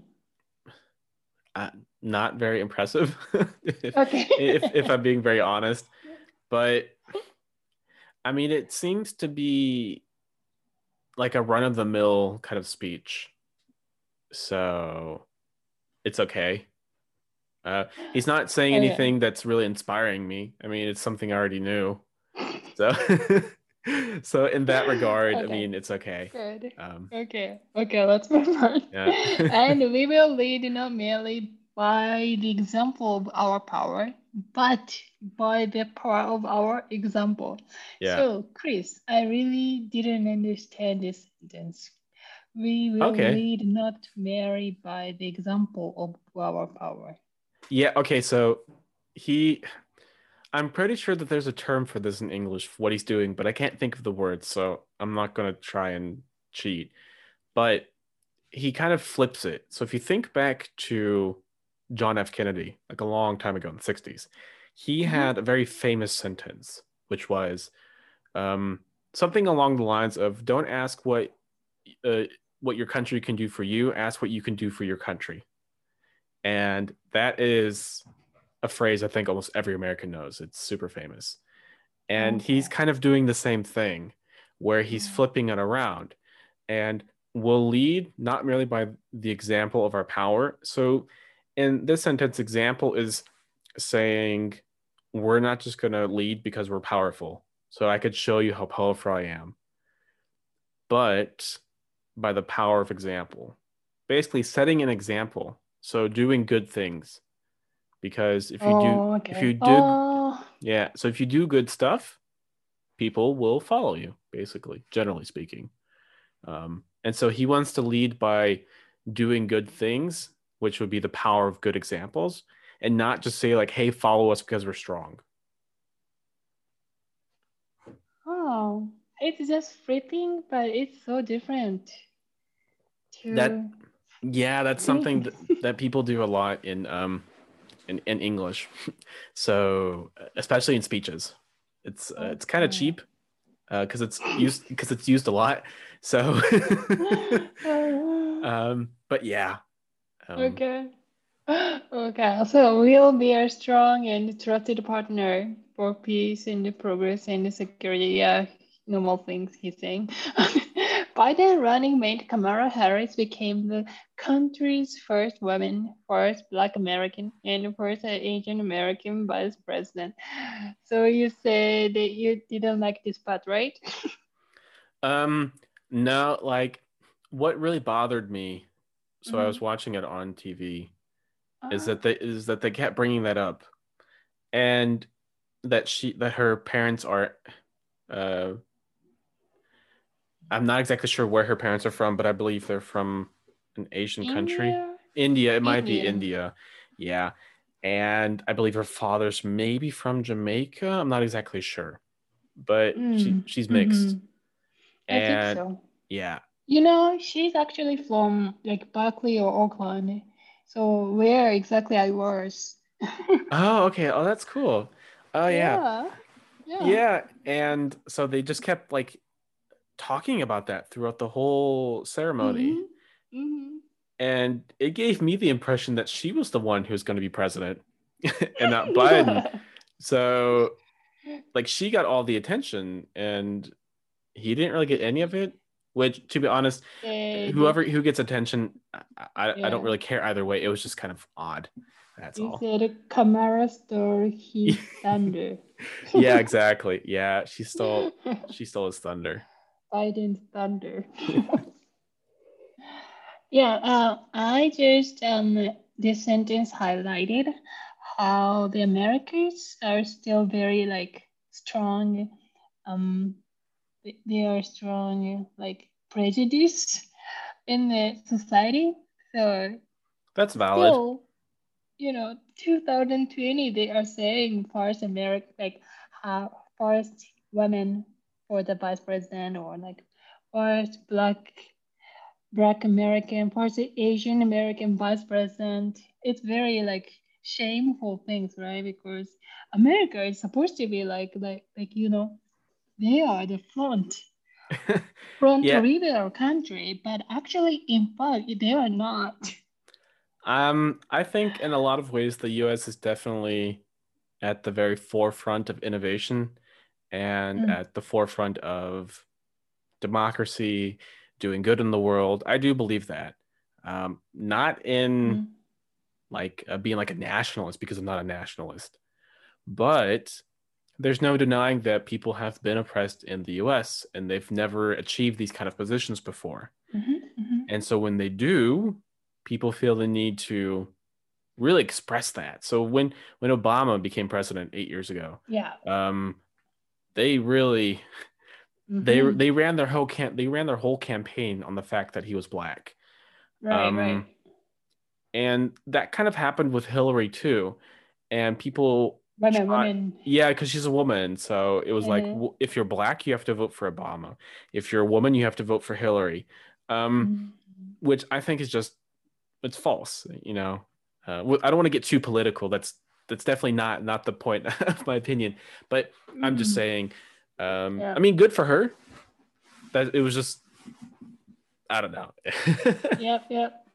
uh, not very impressive. [LAUGHS] if, Okay. if if I'm being very honest, but I mean, it seems to be like a run of the mill kind of speech, so it's okay. Uh, he's not saying anything that's really inspiring me. I mean, it's something I already knew. So, [LAUGHS] so in that regard, I mean, it's okay. Good. Um, Okay, okay, let's move on. Yeah. and we will lead not merely by the example of our power, but by the power of our example. yeah. So, Chris, I really didn't understand this sentence. We will Okay. lead not merely by the example of our power. Yeah, okay, so he I'm pretty sure that there's a term for this in English for what he's doing, but I can't think of the word, so I'm not going to try and cheat. But he kind of flips it. So if you think back to John F. Kennedy, like a long time ago in the 60s, he Mhm. had a very famous sentence, which was um, something along the lines of don't ask what uh, what your country can do for you, ask what you can do for your country. And that is a phrase I think almost every American knows. It's super famous. And he's kind of doing the same thing where he's Mhm. flipping it around and will lead not merely by the example of our power. So in this sentence, example is saying we're not just going to lead because we're powerful. So I could show you how powerful I am. but by the power of example. Basically, setting an example. So doing good things. Because if you oh, do, okay. if you do, Oh, yeah. So if you do good stuff, people will follow you. Basically, generally speaking. Um, and so he wants to lead by doing good things, which would be the power of good examples, and not just say like, "Hey, follow us because we're strong." oh, it's just flipping, but it's so different. To That- Yeah, that's something [LAUGHS] that, that people do a lot in um in, in English. so especially in speeches, it's uh, it's kind of cheap because it's used because it's used a lot. So, [LAUGHS] [LAUGHS] um, but yeah. Um, okay. [GASPS] Okay, so we'll be a strong and trusted partner for peace and the progress and the security. Yeah, normal things he's saying. [LAUGHS] Biden running mate Kamala Harris became the country's first woman, first Black American, and first Asian American vice president. [GASPS] So you said that you didn't like this part, right? [LAUGHS] Um, no, like what really bothered me. So I was watching it on TV. is that they is that they kept bringing that up. And that she that her parents are uh i'm not exactly sure where her parents are from but i believe they're from an asian country. India? india. It might be India. india. Yeah. And i believe her father's maybe from jamaica. I'm not exactly sure. But she, Mm, she's mixed. Mhm. I and think so. yeah You know, she's actually from like Berkeley or Oakland. So where exactly I was. [LAUGHS] oh okay oh that's cool oh yeah Yeah. Yeah. yeah and so they just kept like talking about that throughout the whole ceremony Mhm, mhm. and it gave me the impression that she was the one who's going to be president [LAUGHS] and not [LAUGHS] biden so like she got all the attention and he didn't really get any of it which to be honest They- whoever who gets attention i, I, I don't really care either way it was just kind of odd that's You all said Kamara stole his [LAUGHS] thunder. yeah exactly [LAUGHS] yeah she stole she [LAUGHS] stole his thunder Biden's thunder. yeah, uh, I just um this sentence highlighted how the Americans are still very like strong. Um, they are strong like prejudice in the society. So that's valid still, you know, 2020, they are saying first America, like uh, first women for the vice president, or like first black black American, first Asian American vice president. It's very like shameful things, right? Because America is supposed to be like like like you know, they are the front [LAUGHS] front Yeah. leader country, but actually, in fact, they are not. Um, I think in a lot of ways the US is definitely at the very forefront of innovation and Mm. at the forefront of democracy, doing good in the world. I do believe that. Um, not in Mm. like uh, being like a nationalist because I'm not a nationalist, but there's no denying that people have been oppressed in the US and they've never achieved these kind of positions before. Mhm, mhm. And so when they do, people feel the need to really express that. So when when Obama became president 8 years ago, Yeah. um they really they Mhm. they ran their whole camp they ran their whole campaign on the fact that he was black. right, um, right. And that kind of happened with Hillary too. And people Women, try- women. yeah, because she's a woman. So it was like, Mhm. w- if you're black, you have to vote for Obama. If you're a woman, you have to vote for Hillary. Um, Mhm. which I think is just it's false. You know, uh, I don't want to get too political. That's that's definitely not not the point [LAUGHS] of my opinion. But I'm just Mhm. saying. Um, Yeah. I mean, good for her. That it was just. I don't know. [LAUGHS] Yep, yep.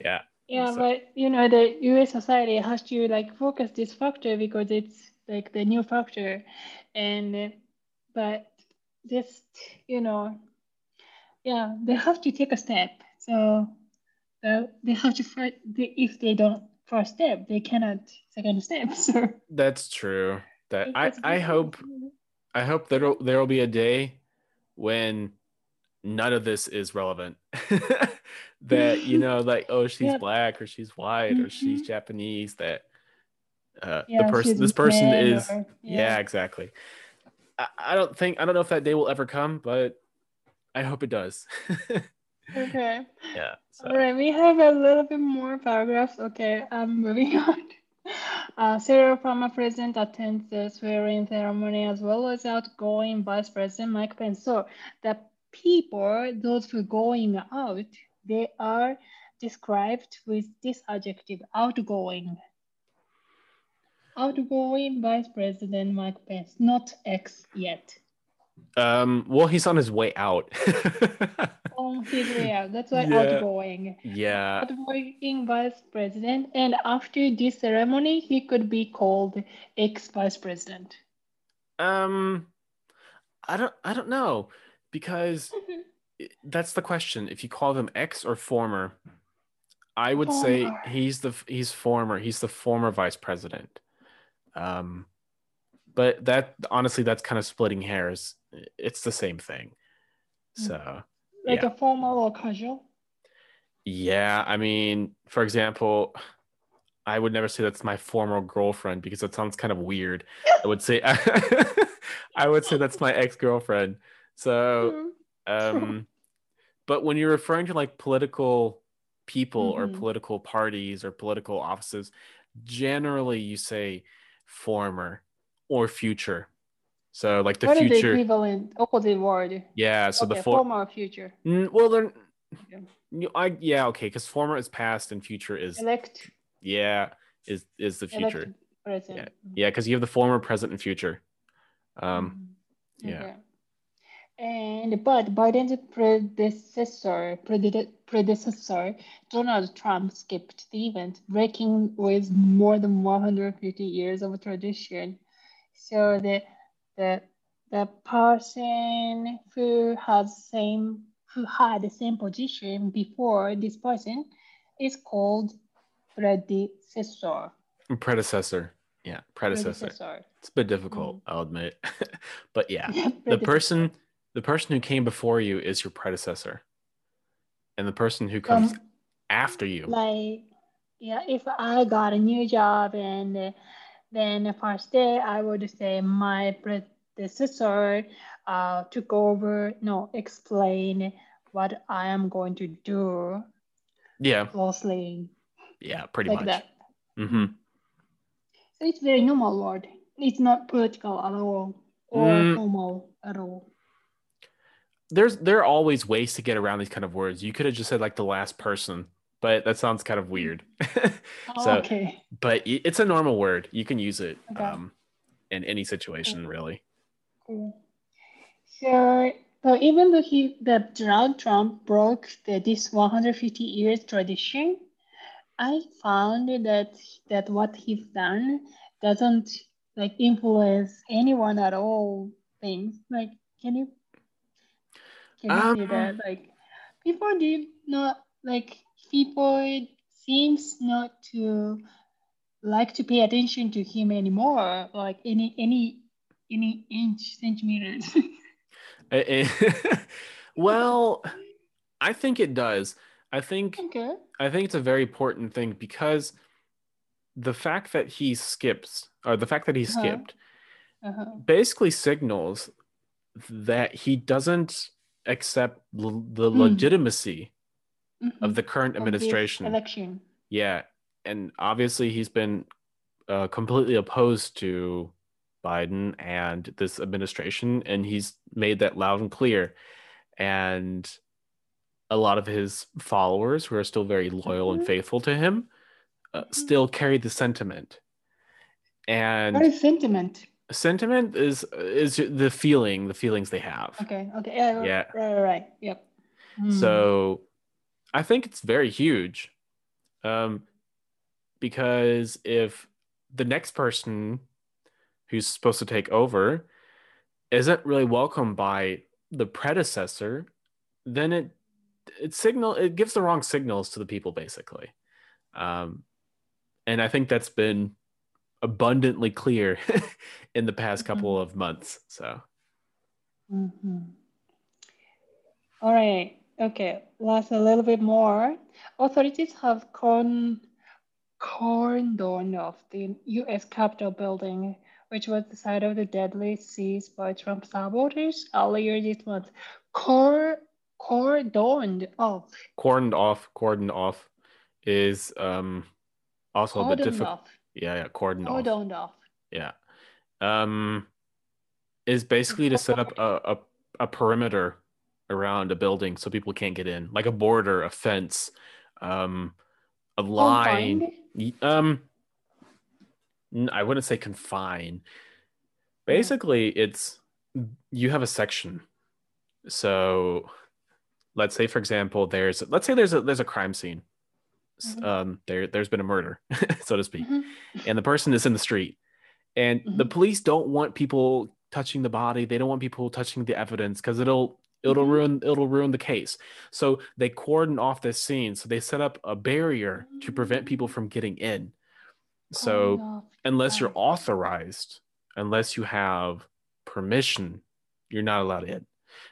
yeah. Yeah, So- but you know, the US society has to like focus this factor because it's like the new factor, and uh, but just you know, yeah, they have to take a step. So uh, they have to first. They, if they don't first step, they cannot second step. [LAUGHS] So That's true. That I I hope I hope there there will be a day when none of this is relevant. [LAUGHS] that you [LAUGHS] know, like oh, she's Yeah. black or she's white or she's Mhm. Japanese. That uh, Yeah, the person, this person is or- yeah. exactly. I, I don't think I don't know if that day will ever come, but I hope it does. [LAUGHS] Okay. yeah. So. All right, we have a little bit more paragraphs. Okay, I'm moving on. Uh, Cyril Obama President attends the swearing ceremony as well as outgoing Vice President Mike Pence. So the people, those who are going out, they are described with this adjective, outgoing. Outgoing Vice President Mike Pence, not X yet. Um. Well, he's on his way out. [LAUGHS] On his way out. That's why Yeah. outgoing. yeah. outgoing vice president, and after this ceremony, he could be called ex vice president. Um. I don't. I don't know because i- that's the question. If you call them ex or former, I would say he's the he's former. He's the former vice president. Um, but that honestly, that's kind of splitting hairs. It's the same thing. So Like Yeah. a formal or casual. yeah, I mean, for example, I would never say that's my former girlfriend because that sounds kind of weird. I would say [LAUGHS] I would say that's my ex girlfriend. So um but when you're referring to like political people or Mhm. political parties or political offices generally you say former or future so like the what is the future equivalent opposite word? yeah so okay, the for- former or future. Mm, well they're Yeah. I yeah okay because former is past and future is Elect. yeah is is the future yeah because you have the former present and future um Mhm. yeah. Okay. And but Biden's predecessor, predecessor, Donald Trump skipped the event, breaking with more than 150 years of tradition. So the the the person who has same who had the same position before this person is called predecessor. predecessor yeah predecessor Predecessor. it's a bit difficult mm-hmm. i'll admit [LAUGHS] but yeah [LAUGHS] the person the person who came before you is your predecessor. And the person who comes Um, after you. like yeah if i got a new job and uh, then the first day i would say my predecessor uh, took over no explain what i am going to do. Yeah. Closely yeah pretty like much. that. Hmm so it's very normal word it's not political at all or Mm. formal at all there's there are always ways to get around these kind of words. You could have just said like the last person but that sounds kind of weird. [LAUGHS] Oh, So- okay. but it's a normal word. You can use it Okay. um in any situation really. Cool. So, so even though he, the Donald Trump broke the, this 150 years tradition, I found that that what he's done doesn't like influence anyone at all. Things. Like, can you can you see Um, that like people did not like people seems not to like to pay attention to him anymore. Like any any any inch centimeters. [LAUGHS] [LAUGHS] Well i think it does i think okay. I think it's a very important thing because the fact that he skips, or the fact that he Uh-huh. skipped, Uh-huh. basically signals that he doesn't accept l- the Mm. legitimacy Mhm. of the current Of administration. election. Yeah, and obviously he's been uh, completely opposed to Biden and this administration, and he's made that loud and clear. And a lot of his followers, who are still very loyal and Mhm. faithful to him, uh, Mhm. still carry the sentiment. And What is sentiment? Sentiment is is the feeling, the feelings they have. Okay. Okay. Yeah. Yeah. Right. Right. right. Yep. Mm. So I think it's very huge. Um, because if the next person who's supposed to take over isn't really welcomed by the predecessor, then it it signal it gives the wrong signals to the people basically. Um, and I think that's been abundantly clear [LAUGHS] in the past couple of months. So Mhm. All right. Okay. Last a little bit more. Authorities have corn cordoned off the U.S. Capitol building, which was the site of the deadly seize by Trump supporters earlier this month. Cor- cordoned off. Cordoned off. Cordoned off is um also Cordoned a bit difficult. Yeah, yeah, cordoned off. Cordoned off. Yeah. Um, is basically to set up a, a, a perimeter around a building so people can't get in, like a border, a fence, um, a line. Confined? Um, I wouldn't say confine. Basically, it's you have a section. So, let's say, for example, there's let's say there's a there's a crime scene. Mhm. Um, there there's been a murder, [LAUGHS] so to speak. Mhm. and the person is in the street. And the Mhm. police don't want people touching the body. They don't want people touching the evidence because it'll it'll Mhm. ruin it'll ruin the case. So they cordon off this scene. So they set up a barrier to prevent people from getting in. So off. unless you're authorized unless you have permission you're not allowed in.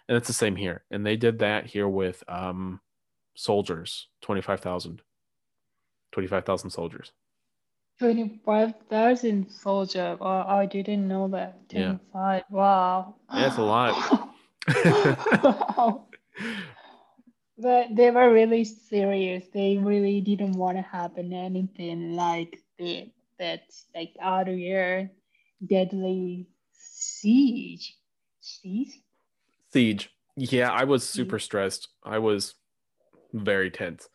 And it's the same here. And they did that here with um soldiers 25000 25000 soldiers 25,000 soldier. Oh, I didn't know that. Yeah. 25. Wow. Yeah, it's a lot. [LAUGHS] wow. But they were really serious. They really didn't want to happen anything like that. That's like out of your deadly siege. Siege? Siege. Yeah, I was super stressed. I was very tense.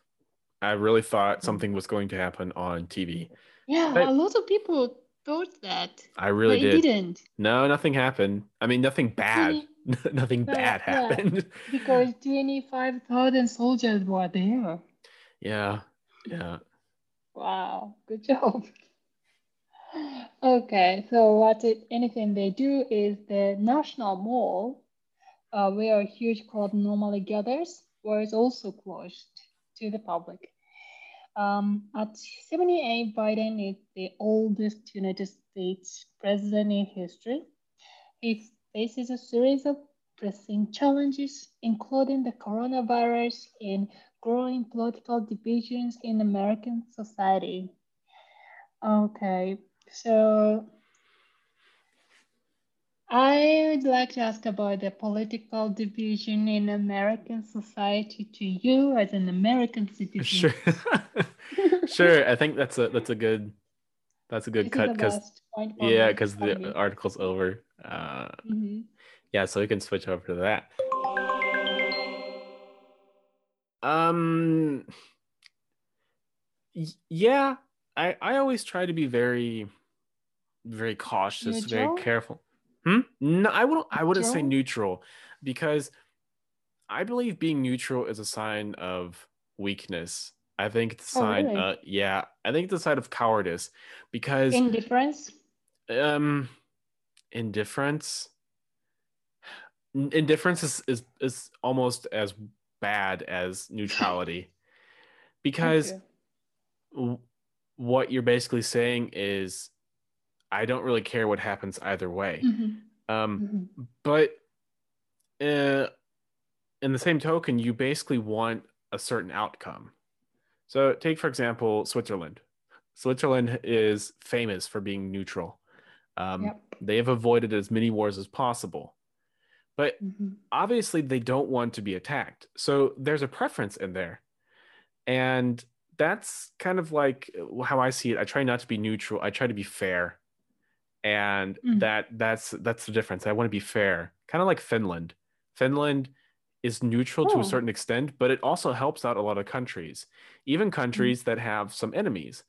I really thought something was going to happen on TV. Yeah, But- a lot of people thought that. I really did. didn't. No, nothing happened. I mean, nothing bad. [LAUGHS] nothing bad yeah. happened. Because [LAUGHS] 25,000 soldiers were there. Yeah. Yeah. Wow, good job. [LAUGHS] Okay, so what it, anything they do is the National Mall, uh, where a huge crowd normally gathers, was also closed to the public. Um, at 78, Biden is the oldest United States president in history. He faces a series of pressing challenges, including the coronavirus and growing political divisions in American society. Okay, so I would like to ask about the political division in American society to you as an American citizen. Sure. [LAUGHS] sure. I think that's a that's a good that's a good This cut because best point for yeah, because the me. article's over. Uh Mhm. yeah, so we can switch over to that. Um yeah, I I always try to be very very cautious, very careful. Hmm? No, I wouldn't I wouldn't say Neutral? because I believe being neutral is a sign of weakness. I think it's a Oh, sign really? uh yeah, I think it's a sign of cowardice because Indifference? um indifference indifference is, is is almost as bad as neutrality [LAUGHS] because Okay. w- what you're basically saying is i don't really care what happens either way. Mhm, um mhm. but uh, in the same token you basically want a certain outcome. So take for example switzerland. Switzerland is famous for being neutral. Um, Yep. they have avoided as many wars as possible. But Mhm. obviously they don't want to be attacked. So there's a preference in there. And that's kind of like how i see it. I try not to be neutral. I try to be fair and Mm. that that's that's the difference. I want to be fair kind of like finland. Finland is neutral to Oh. a certain extent but it also helps out a lot of countries even countries that have some enemies.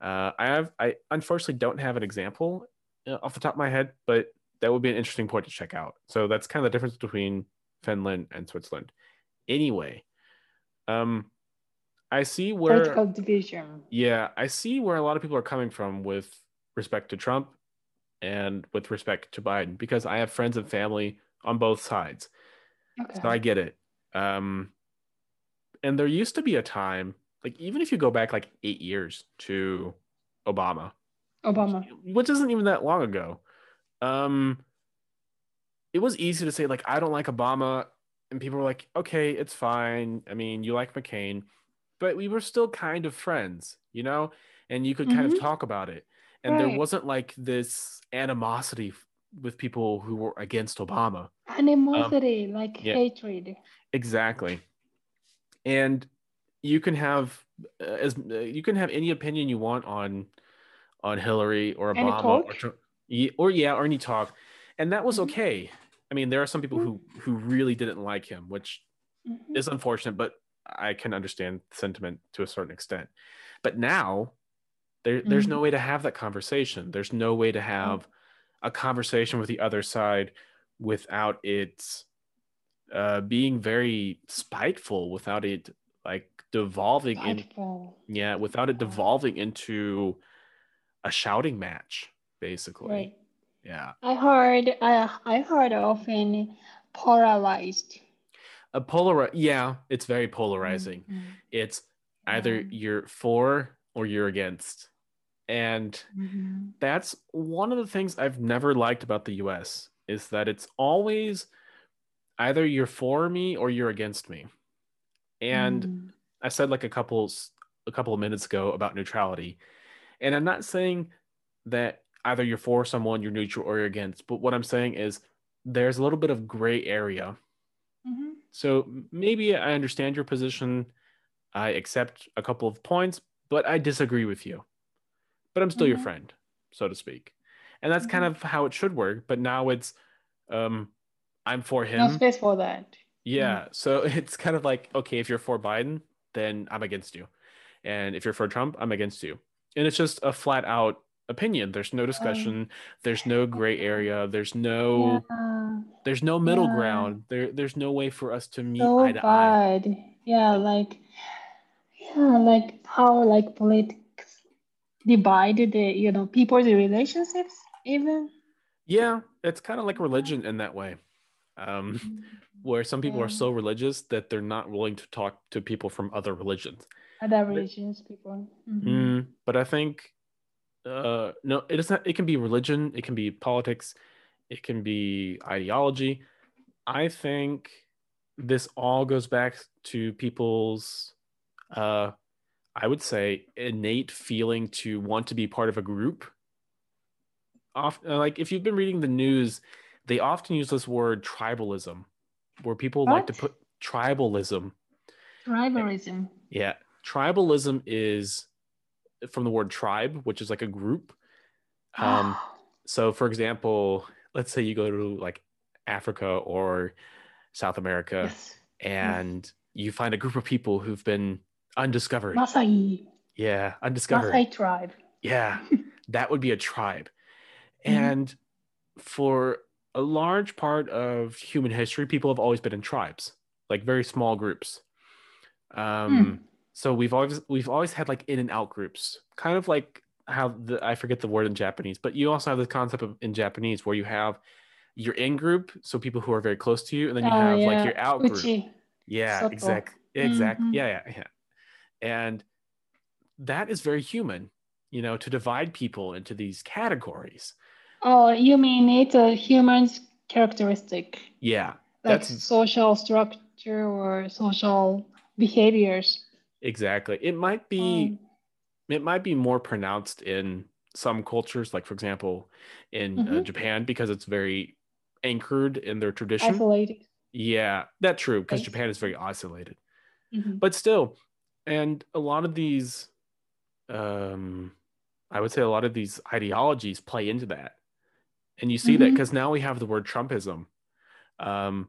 Uh, i have i unfortunately don't have an example uh, off the top of my head but that would be an interesting point to check out. So that's kind of the difference between finland and switzerland. Anyway um i see where Political division. yeah, I see where a lot of people are coming from with respect to Trump and with respect to Biden because I have friends and family on both sides. Okay. So I get it. Um and there used to be a time, like even if you go back like 8 years to Obama, Obama. which isn't even that long ago. Um it was easy to say like I don't like Obama and people were like, okay, it's fine. I mean, you like McCain, but we were still kind of friends, you know, and you could kind of Mhm. talk about it. And there wasn't like this animosity with people who were against Obama. Animosity, like Um, yeah. hatred. Exactly. And you can have uh, as uh, you can have any opinion you want on on Hillary or Obama or? Trump, or yeah, or any talk, and that was Mhm. okay. I mean, there are some people who who really didn't like him, which Mhm. is unfortunate, but I can understand sentiment to a certain extent. But now there there's Mm-hmm. no way to have that conversation. There's no way to have a conversation with the other side without it uh, being very spiteful, without it like devolving in yeah, without it devolving into a shouting match, basically. Right. Yeah. I heard I I heard often polarized. A polar yeah, it's very polarizing. Mhm. It's either you're for or you're against. And Mhm. that's one of the things I've never liked about the US is that it's always either you're for me or you're against me. And Mhm. I said like a couple a couple of minutes ago about neutrality. And I'm not saying that either you're for someone, you're neutral or you're against, but what I'm saying is there's a little bit of gray area. Mhm. So maybe I understand your position. I accept a couple of points, but I disagree with you. But I'm still your Mhm. friend, so to speak. And that's kind of how it should work. But now it's um I'm for him. No space for that. Yeah. So [LAUGHS] it's kind of like, okay, if you're for Biden, then I'm against you. And if you're for Trump, I'm against you. And it's just a flat out opinion. There's no discussion. there's no gray area. There's no Yeah. there's no middle Yeah. ground. There there's no way for us to meet So eye to eye. bad. Yeah, like yeah, like how like politics divide the you know people's relationships even. Yeah, it's kind of like religion in that way. Um, where some people are so religious that they're not willing to talk to people from other religions. Other religions people. Mhm. Mm, but I think uh no, it is not it can be religion, it can be politics, it can be ideology. I think this all goes back to people's uh I would say innate feeling to want to be part of a group. Off, uh, like if you've been reading the news, they often use this word tribalism, where people like to put tribalism. Tribalism. Yeah, tribalism is from the word tribe, which is like a group. [GASPS] Um, so, for example, let's say you go to like Africa or South America, yes. and you find a group of people who've been undiscovered. Masai. Yeah, undiscovered. Masai tribe. Yeah, [LAUGHS] that would be a tribe. Mhm. And for a large part of human history, people have always been in tribes, like very small groups. Um, Hmm. So we've always we've always had like in and out groups, kind of like how the I forget the word in Japanese, but you also have this concept of in Japanese where you have your in group, so people who are very close to you, and then you Oh, have like your out group. Uchi. Yeah, exactly. exact, exact. Mhm. Yeah, yeah, yeah. And that is very human, you know, to divide people into these categories. Oh, you mean it's a human's characteristic, Yeah, like That's- social structure or social behaviors. exactly. It might be Um, it might be more pronounced in some cultures, like for example, in uh, Mhm. Japan, because it's very anchored in their tradition. isolated. Yeah, that's true, because Japan is very isolated. Mhm. but still and a lot of these um i would say a lot of these ideologies play into that. And you see that Mhm. because now we have the word trumpism. Um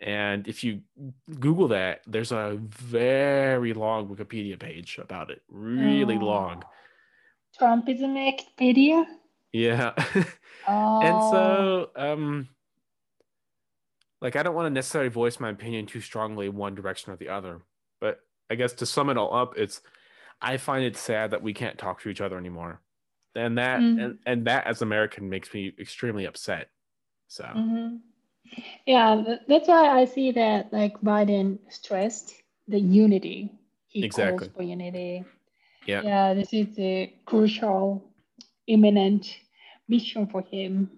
and if you google that there's a very long wikipedia page about it. Really Oh. long. Trumpism Wikipedia. yeah. Oh, [LAUGHS] and so um like i don't want to necessarily voice my opinion too strongly one direction or the other i guess to sum it all up it's i find it sad that we can't talk to each other anymore and that Mm. and, and that as american makes me extremely upset so Mhm. Yeah, that's why I see that like Biden stressed the unity. He Exactly. calls for unity. Yeah. Yeah, this is a crucial, imminent mission for him,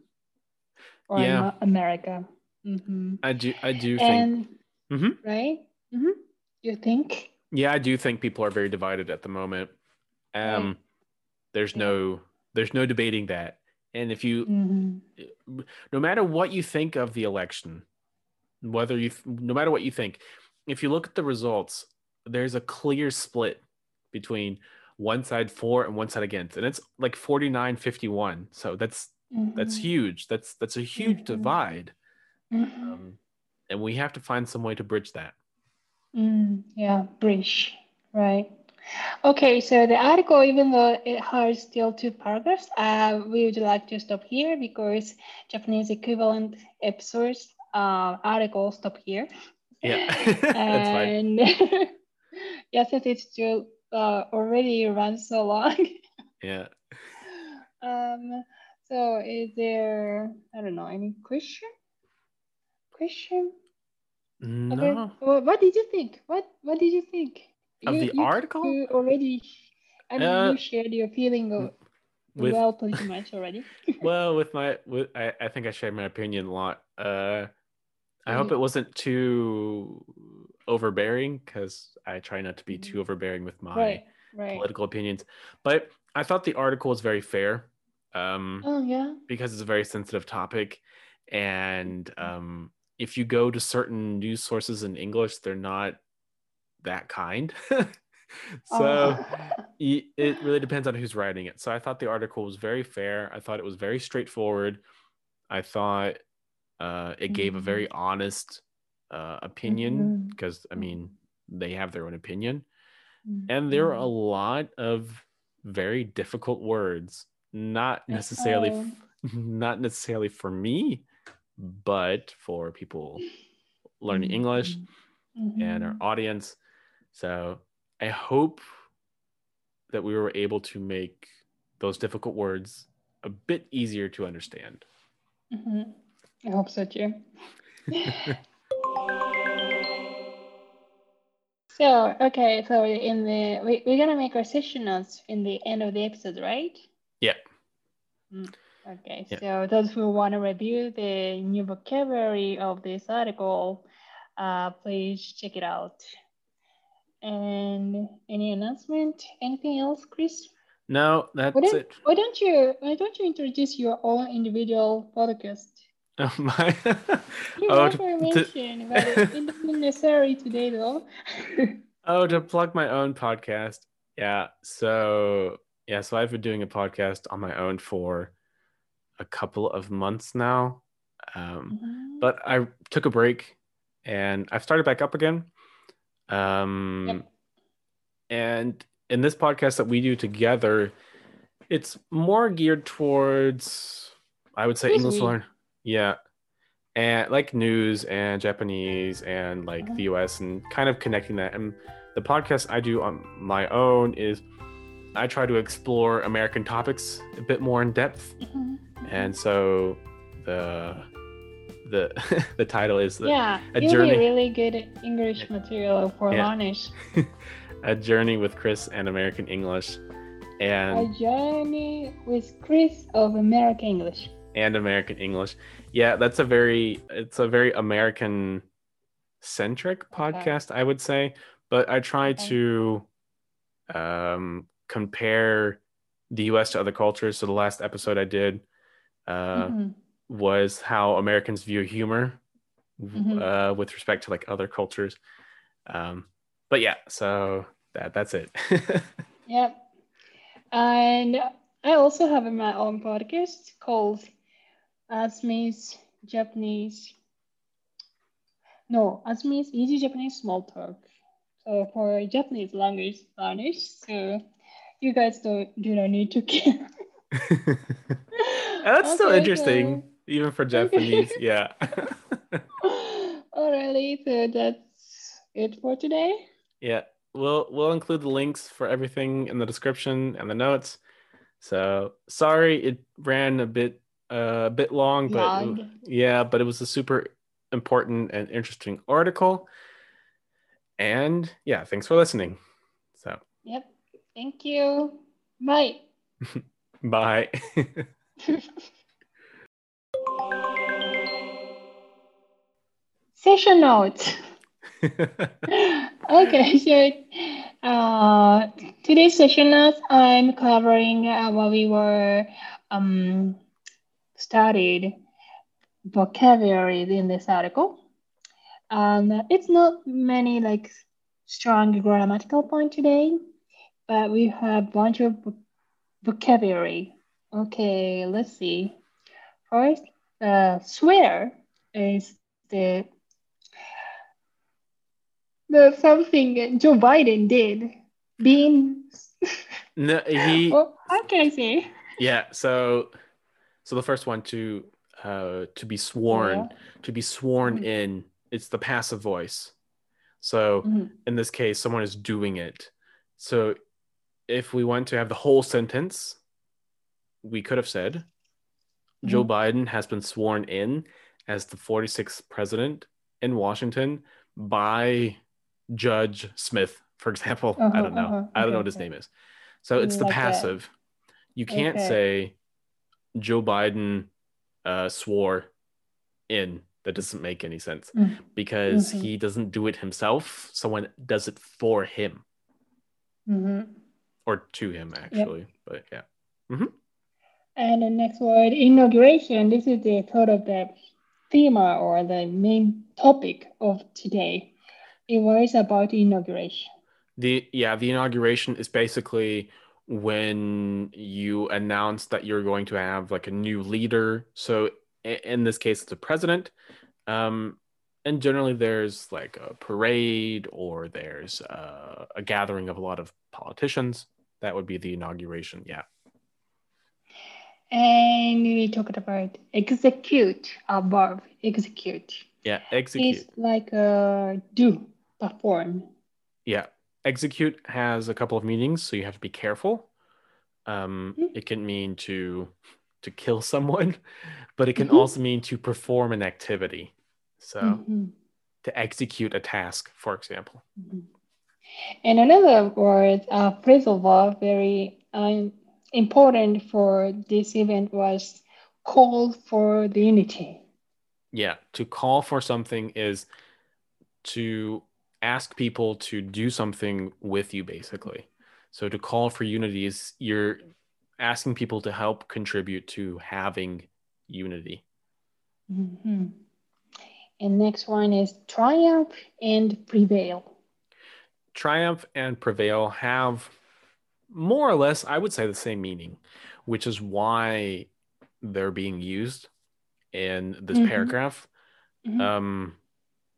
for Yeah. America. Mm-hmm. I do. I do think. And Mhm. right? Mm-hmm. You think? Yeah, I do think people are very divided at the moment. Um, Right. there's Yeah. no there's no debating that. And if you Mm-hmm. no matter what you think of the election, whether you no matter what you think, if you look at the results, there's a clear split between one side for and one side against. And it's like 49-51. So that's that's Mhm. huge. That's that's a huge Mhm. divide. Mhm. Um, and we have to find some way to bridge that. Mm, yeah, bridge, right. Okay, so the article, even though it has still two paragraphs, uh, we would like to stop here because Japanese equivalent episodes uh, article stop here. Yeah. [LAUGHS] that's fine. And [LAUGHS] yeah, since it's still uh, already run so long. Yeah. [LAUGHS] um, so is there, I don't know, any question? Question? No. Okay. Well, what did you think? What What did you think? Of You- the you- article? You already, I mean, Uh, you shared your feeling of, With well, pretty much already. [LAUGHS] well, with my with I, I think I shared my opinion a lot. Uh I hope Mhm. it wasn't too overbearing because I try not to be too overbearing with my right, right. political opinions. But I thought the article was very fair. Um Oh yeah. because it's a very sensitive topic and Mm-hmm. um if you go to certain news sources in English, they're not that kind. [LAUGHS] so Oh. it really depends on who's writing it. So I thought the article was very fair. I thought it was very straightforward. I thought uh, it gave a very honest uh, opinion because I mean they have their own opinion, Mhm. and there are a lot of very difficult words. Not necessarily, f- [LAUGHS] not necessarily for me, but for people learning English Mhm. and our audience. So I hope that we were able to make those difficult words a bit easier to understand. Mhm. I hope so too. [LAUGHS] so okay, so in the we, we're gonna make our session notes in the end of the episode, right? Yeah. Mm, Okay, Yeah. so those who want to review the new vocabulary of this article, uh, please check it out. And any announcement? Anything else, Chris? No, that's Why it. why don't you why don't you introduce your own individual podcast? Oh, my. [LAUGHS] You oh, never to, mentioned, but it isn't necessary today though. [LAUGHS] oh, to plug my own podcast. Yeah. So, yeah. So I've been doing a podcast on my own for a couple of months now. Um, Mhm. but I took a break and I've started back up again. Um, Yep. And in this podcast that we do together, it's more geared towards, I would say, English learn. Yeah. And like news and Japanese and like Uh-huh. the US and kind of connecting that. And the podcast I do on my own is I try to explore American topics a bit more in depth Mhm. and so the the [LAUGHS] the title is the, yeah, a journey. really good English material for Yeah. learners. [LAUGHS] a journey with chris and american english and A journey with Chris of American English. and american english yeah that's a very it's a very american centric podcast i would say but i try Okay. to um compare the us to other cultures so the last episode i did uh Mhm. was how Americans view humor Mhm. uh, with respect to like other cultures. Um, but yeah, so that that's it. [LAUGHS] Yep. And I also have my own podcast called Azumi's Japanese. No, Azumi's Easy Japanese Small Talk. So for Japanese language learners, so you guys don't do not need to care. [LAUGHS] that's still Okay, interesting, even for [LAUGHS] Japanese. Yeah. [LAUGHS] Alrighty, so that's it for today. yeah. We'll we'll include the links for everything in the description and the notes. So sorry it ran a bit uh, a bit long, but Long. yeah, but it was a super important and interesting article. And yeah, thanks for listening. So Yep. Thank you. Bye. [LAUGHS] bye. [LAUGHS] Session notes. [LAUGHS] okay, so uh, today's session notes, I'm covering uh, what we were um, studied vocabulary in this article. Um, it's not many like strong grammatical point today, but we have a bunch of vocabulary. Okay, let's see. First, uh, swear is the the something Joe Biden did. Being [LAUGHS] no, he. [LAUGHS] well, how can I say? Yeah. So, so the first one to uh to be sworn Yeah. to be sworn Mhm. in. It's the passive voice. So Mhm. in this case, someone is doing it. So if we want to have the whole sentence, we could have said Joe Biden has been sworn in as the 46th president in Washington by Judge Smith, for example. I Uh-huh, don't know. uh-huh. I don't know what his okay. name is. So it's the Like passive. You can't Okay. say Joe Biden uh, swore in. That doesn't make any sense Mm. because Mhm. he doesn't do it himself. Someone does it for him Mhm. Or to him, actually. But yeah. And the next word, inauguration. This is the sort of the theme or the main topic of today. It was about inauguration. The yeah, the inauguration is basically when you announce that you're going to have like a new leader. So in this case, it's a president. Um, and generally, there's like a parade or there's uh, a gathering of a lot of politicians. That would be the inauguration. Yeah. And we talked about execute, a verb, execute. Yeah. Execute. It's like uh, do, perform. Yeah. Execute has a couple of meanings, so you have to be careful. Um, Mhm. it can mean to to kill someone, [LAUGHS] but it can Mhm. also mean to perform an activity. So Mhm, to execute a task, for example. And another word, uh, phrasal verb, very um, important for this event was call for the unity. Yeah, to call for something is to ask people to do something with you, basically. So to call for unity is you're asking people to help contribute to having unity. Mhm. And next one is triumph and prevail. Triumph and prevail have more or less, I would say, the same meaning, which is why they're being used in this Mhm. paragraph. Mhm. Um,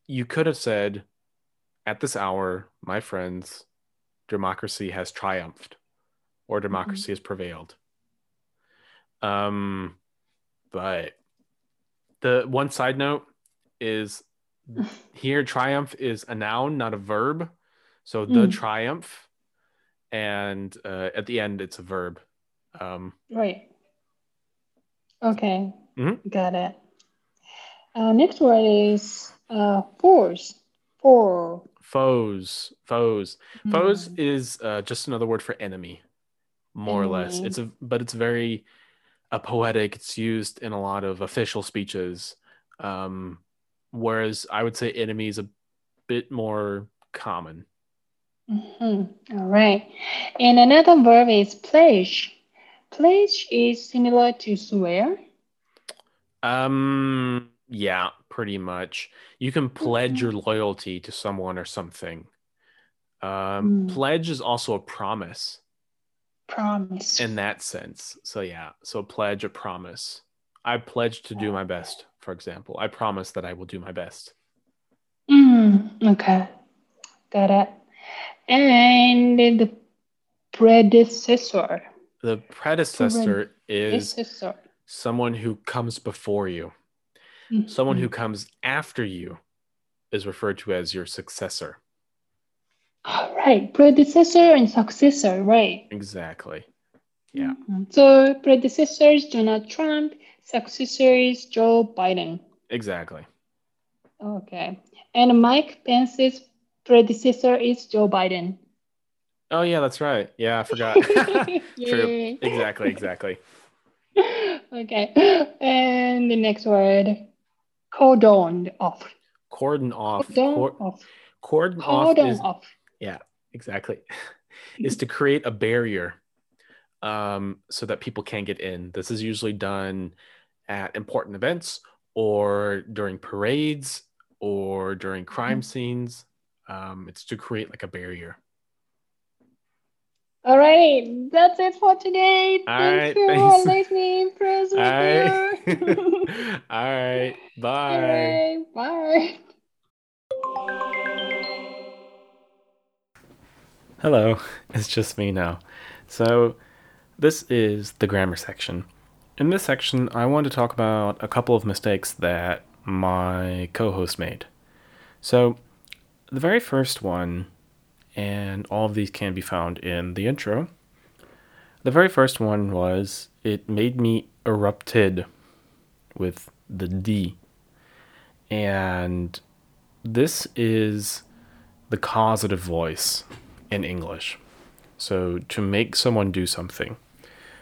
you could have said, at this hour, my friends, democracy has triumphed or democracy has prevailed. Um, but the one side note is [LAUGHS] here triumph is a noun, not a verb. So the Mm. triumph, and uh, at the end it's a verb. Um, Right. Okay. Mhm. Got it. Uh, next word is uh, force. For. foes, foes, foes Mm. is uh, just another word for enemy, more or less. It's a but it's very uh, poetic. It's used in a lot of official speeches. Um, whereas I would say enemy is a bit more common. Mhm. All right. And another verb is pledge. Pledge is similar to swear. Um, yeah, pretty much. You can pledge Mhm. your loyalty to someone or something. Um, Mm. pledge is also a promise Promise. in that sense. So yeah, so pledge a promise. I pledge to do my best, for example. I promise that I will do my best. Mm, okay. Got it. And the predecessor. The predecessor is someone who comes before you. Someone who Mhm. comes after you is referred to as your successor. All right. Predecessor and successor, right? Exactly. Yeah. Mhm. So predecessors Donald Trump, successors Joe Biden. Exactly. Okay. And Mike Pence's predecessor is Joe Biden. Oh yeah, that's right. Yeah, I forgot. [LAUGHS] [LAUGHS] True. Exactly, exactly. [LAUGHS] okay. And the next word, cordoned off. cordon off. Cordon cor- off. cordon off Cordon is off. yeah, exactly. is to create a barrier um, so that people can't get in. This is usually done at important events or during parades or during crime scenes. Um, it's to create like a barrier. All right, that's it for today. All Thank right, you thanks. for listening. Press [LAUGHS] [LAUGHS] All right. All right, Bye. All right, bye. Hello, it's just me now. So, this is the grammar section. In this section, I want to talk about a couple of mistakes that my co host made. So, the very first one, and all of these can be found in the intro. The very first one was it made me erupted with the D. And this is the causative voice in English. So to make someone do something.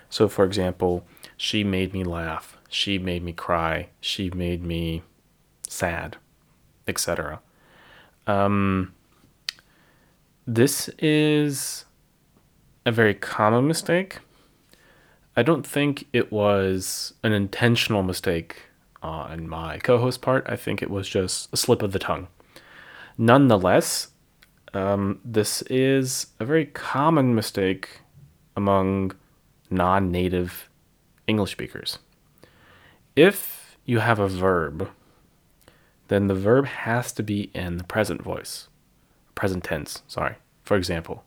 So for example, she made me laugh, she made me cry, she made me sad, etc. Um, this is a very common mistake. I don't think it was an intentional mistake on my co host part. I think it was just a slip of the tongue. Nonetheless, um, this is a very common mistake among non native English speakers. If you have a verb, then the verb has to be in the present voice, present tense, sorry. For example,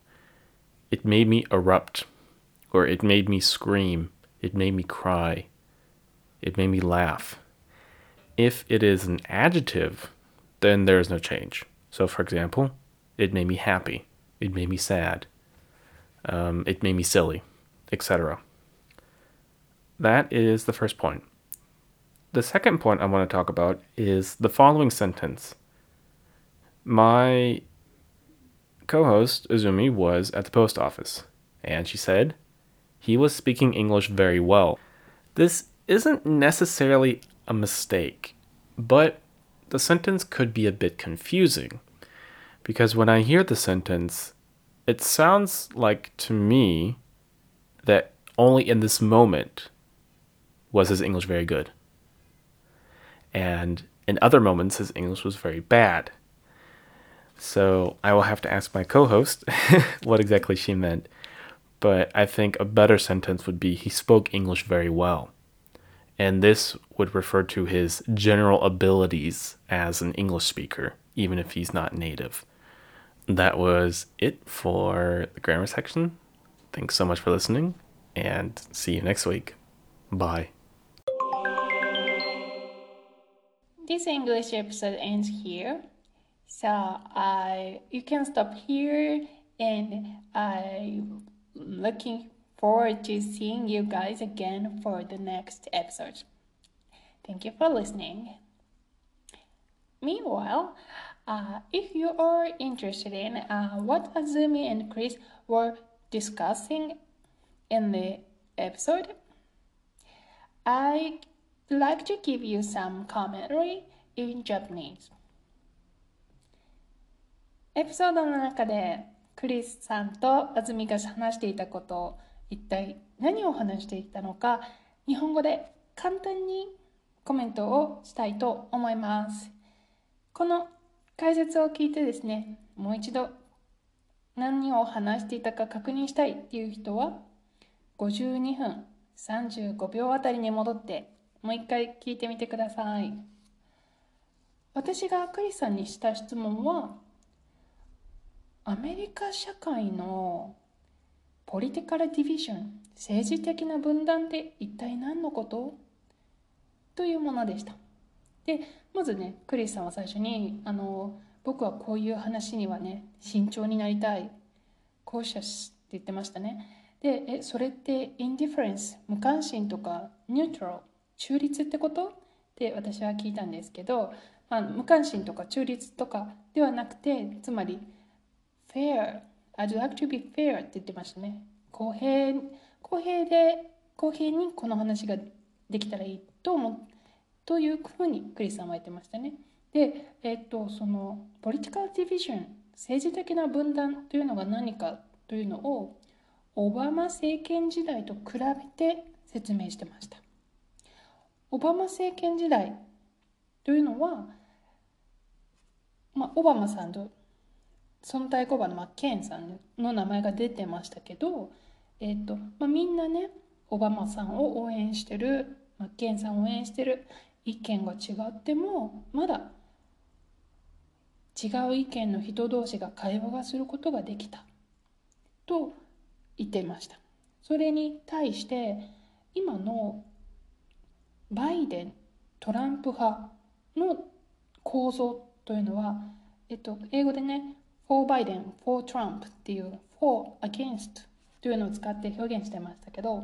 it made me erupt, or it made me scream, it made me cry, it made me laugh. If it is an adjective, then there is no change. So, for example, it made me happy, it made me sad, um, it made me silly, etc. That is the first point. The second point I want to talk about is the following sentence. My co host, Izumi, was at the post office, and she said he was speaking English very well. This isn't necessarily a mistake, but the sentence could be a bit confusing because when I hear the sentence, it sounds like to me that only in this moment was his English very good. And in other moments, his English was very bad. So I will have to ask my co host [LAUGHS] what exactly she meant. But I think a better sentence would be he spoke English very well. And this would refer to his general abilities as an English speaker, even if he's not native. That was it for the grammar section. Thanks so much for listening, and see you next week. Bye. This English episode ends here. So I you can stop here and I'm looking forward to seeing you guys again for the next episode. Thank you for listening. Meanwhile, uh, if you are interested in uh, what Azumi and Chris were discussing in the episode, I like to give you some commentary in Japanese. エピソードの中でクリスさんと安住が話していたこと一体何を話していたのか日本語で簡単にコメントをしたいと思いますこの解説を聞いてですねもう一度何を話していたか確認したいっていう人は52分35秒あたりに戻ってもう一回聞いてみてください。私がクリスさんにした質問はアメリカ社会のポリティカルディビジョン政治的な分断って一体何のこと？というものでした。でまずねクリスさんは最初にあの僕はこういう話にはね慎重になりたい。コーシャスって言ってましたね。でえそれってインディフェレンス無関心とかニュートラル？中立ってこと？って私は聞いたんですけど、まあ、無関心とか中立とかではなくてつまり fair I'd like to be fair って言ってましたね。公平公平で公平にこの話ができたらいいと思うというふうにクリスさんは言ってましたね。で、えっと、そのポリティカルディビジョン政治的な分断というのが何かというのをオバマ政権時代と比べて説明してました。オバマ政権時代というのは、まあ、オバマさんとその対抗馬のマッケンさんの名前が出てましたけど、えっとまあ、みんなねオバマさんを応援してるマッケンさんを応援してる意見が違ってもまだ違う意見の人同士が会話がすることができたと言っていました。それに対して今のバイデントランプ派の構造というのは、えっと、英語でね for バイデン for Trump っていう for against というのを使って表現してましたけど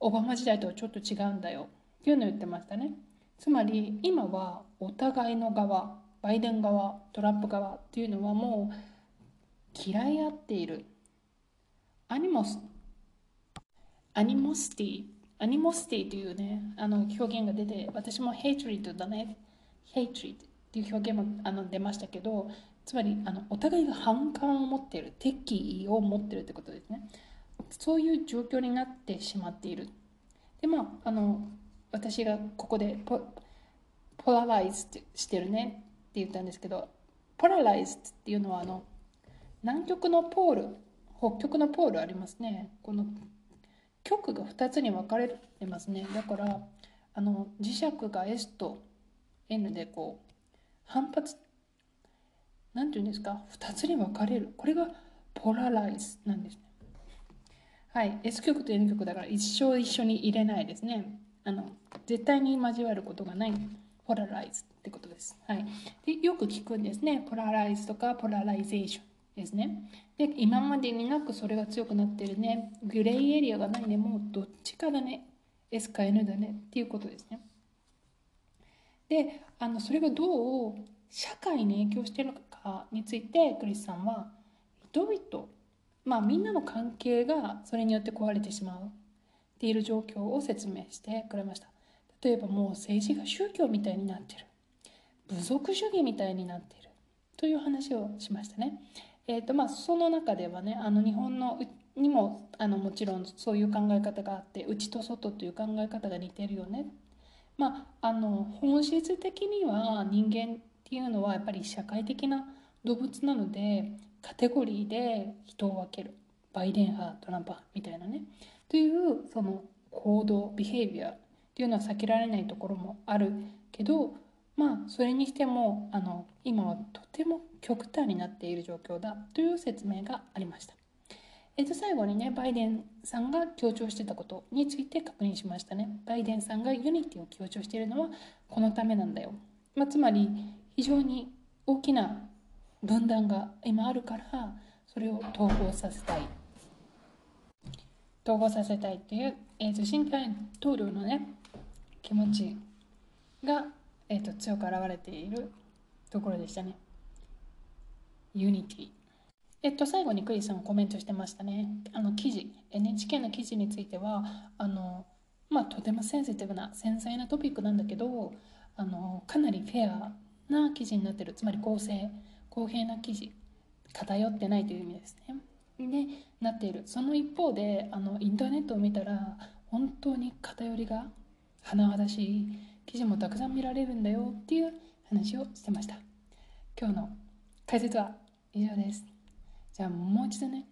オバマ時代とはちょっと違うんだよっていうのを言ってましたね。つまり今はお互いの側バイデン側トランプ側っていうのはもう嫌い合っている。アニモスアニモスティアニモスティというねあの表現が出て私もヘイトリッドだね。ヘイトリッドっていう表現もあの出ましたけどつまりあのお互いが反感を持っている敵意を持っているってことですね。そういう状況になってしまっている。でまああの私がここでポポラライズしてるねって言ったんですけどポラライズっていうのはあの南極のポール北極のポールありますね。この極が2つに分かれてますね。だからあの磁石が S と N でこう反発なんていうんですか？2つに分かれる。これがポラライズなんですね。はい。S 極と N 極だから一生一緒に入れないですね。あの絶対に交わることがないポラライズってことです。はい、でよく聞くんですね。ポラライズとかポラライゼーション。ですね。で、今までになくそれが強くなってるね。グレーエリアがないね。もうどっちかだね。S か N だね。っていうことですね。で、あのそれがどう社会に影響しているかについてクリスさんは人々、まあみんなの関係がそれによって壊れてしまうっている状況を説明してくれました。例えばもう政治が宗教みたいになってる。部族主義みたいになってる。という話をしましたね。えーとまあ、その中ではねあの日本のにもあのもちろんそういう考え方があって内と外という考え方が似てるよね。まあ、あの本質的には人間っていうのはやっぱり社会的な動物なのでカテゴリーで人を分けるバイデン派トランプ派みたいなねというその行動ビヘイビアっていうのは避けられないところもあるけどまあそれにしてもあの今はとても極端になっている状況だという説明がありました。えっと、最後にね、バイデンさんが強調してたことについて確認しましたね。バイデンさんがユニティを強調しているのはこのためなんだよ。まあ、つまり、非常に大きな分断が今あるから、それを統合させたい。統合させたいっていう、えっと、新大統領のね、気持ちがえーと、強く表れているところでしたね。ユニティ。えっと、最後にクリスさんコメントしてましたね。あの記事、NHK の記事については、あの、まあ、とてもセンシティブな、繊細なトピックなんだけど、あの、かなりフェアな記事になってる。つまり公正、公平な記事、偏ってないという意味ですね。で、なっている。その一方で、あの、インターネットを見たら、本当に偏りが甚だしい記事もたくさん見られるんだよっていう話をしてました今日の解説は以上です。じゃあもう一度ね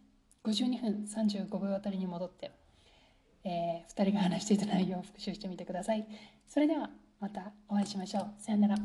52分35秒あたりに戻って、えー、2人が話していた内容を復習してみてください。それではまたお会いしましょう。さよなら。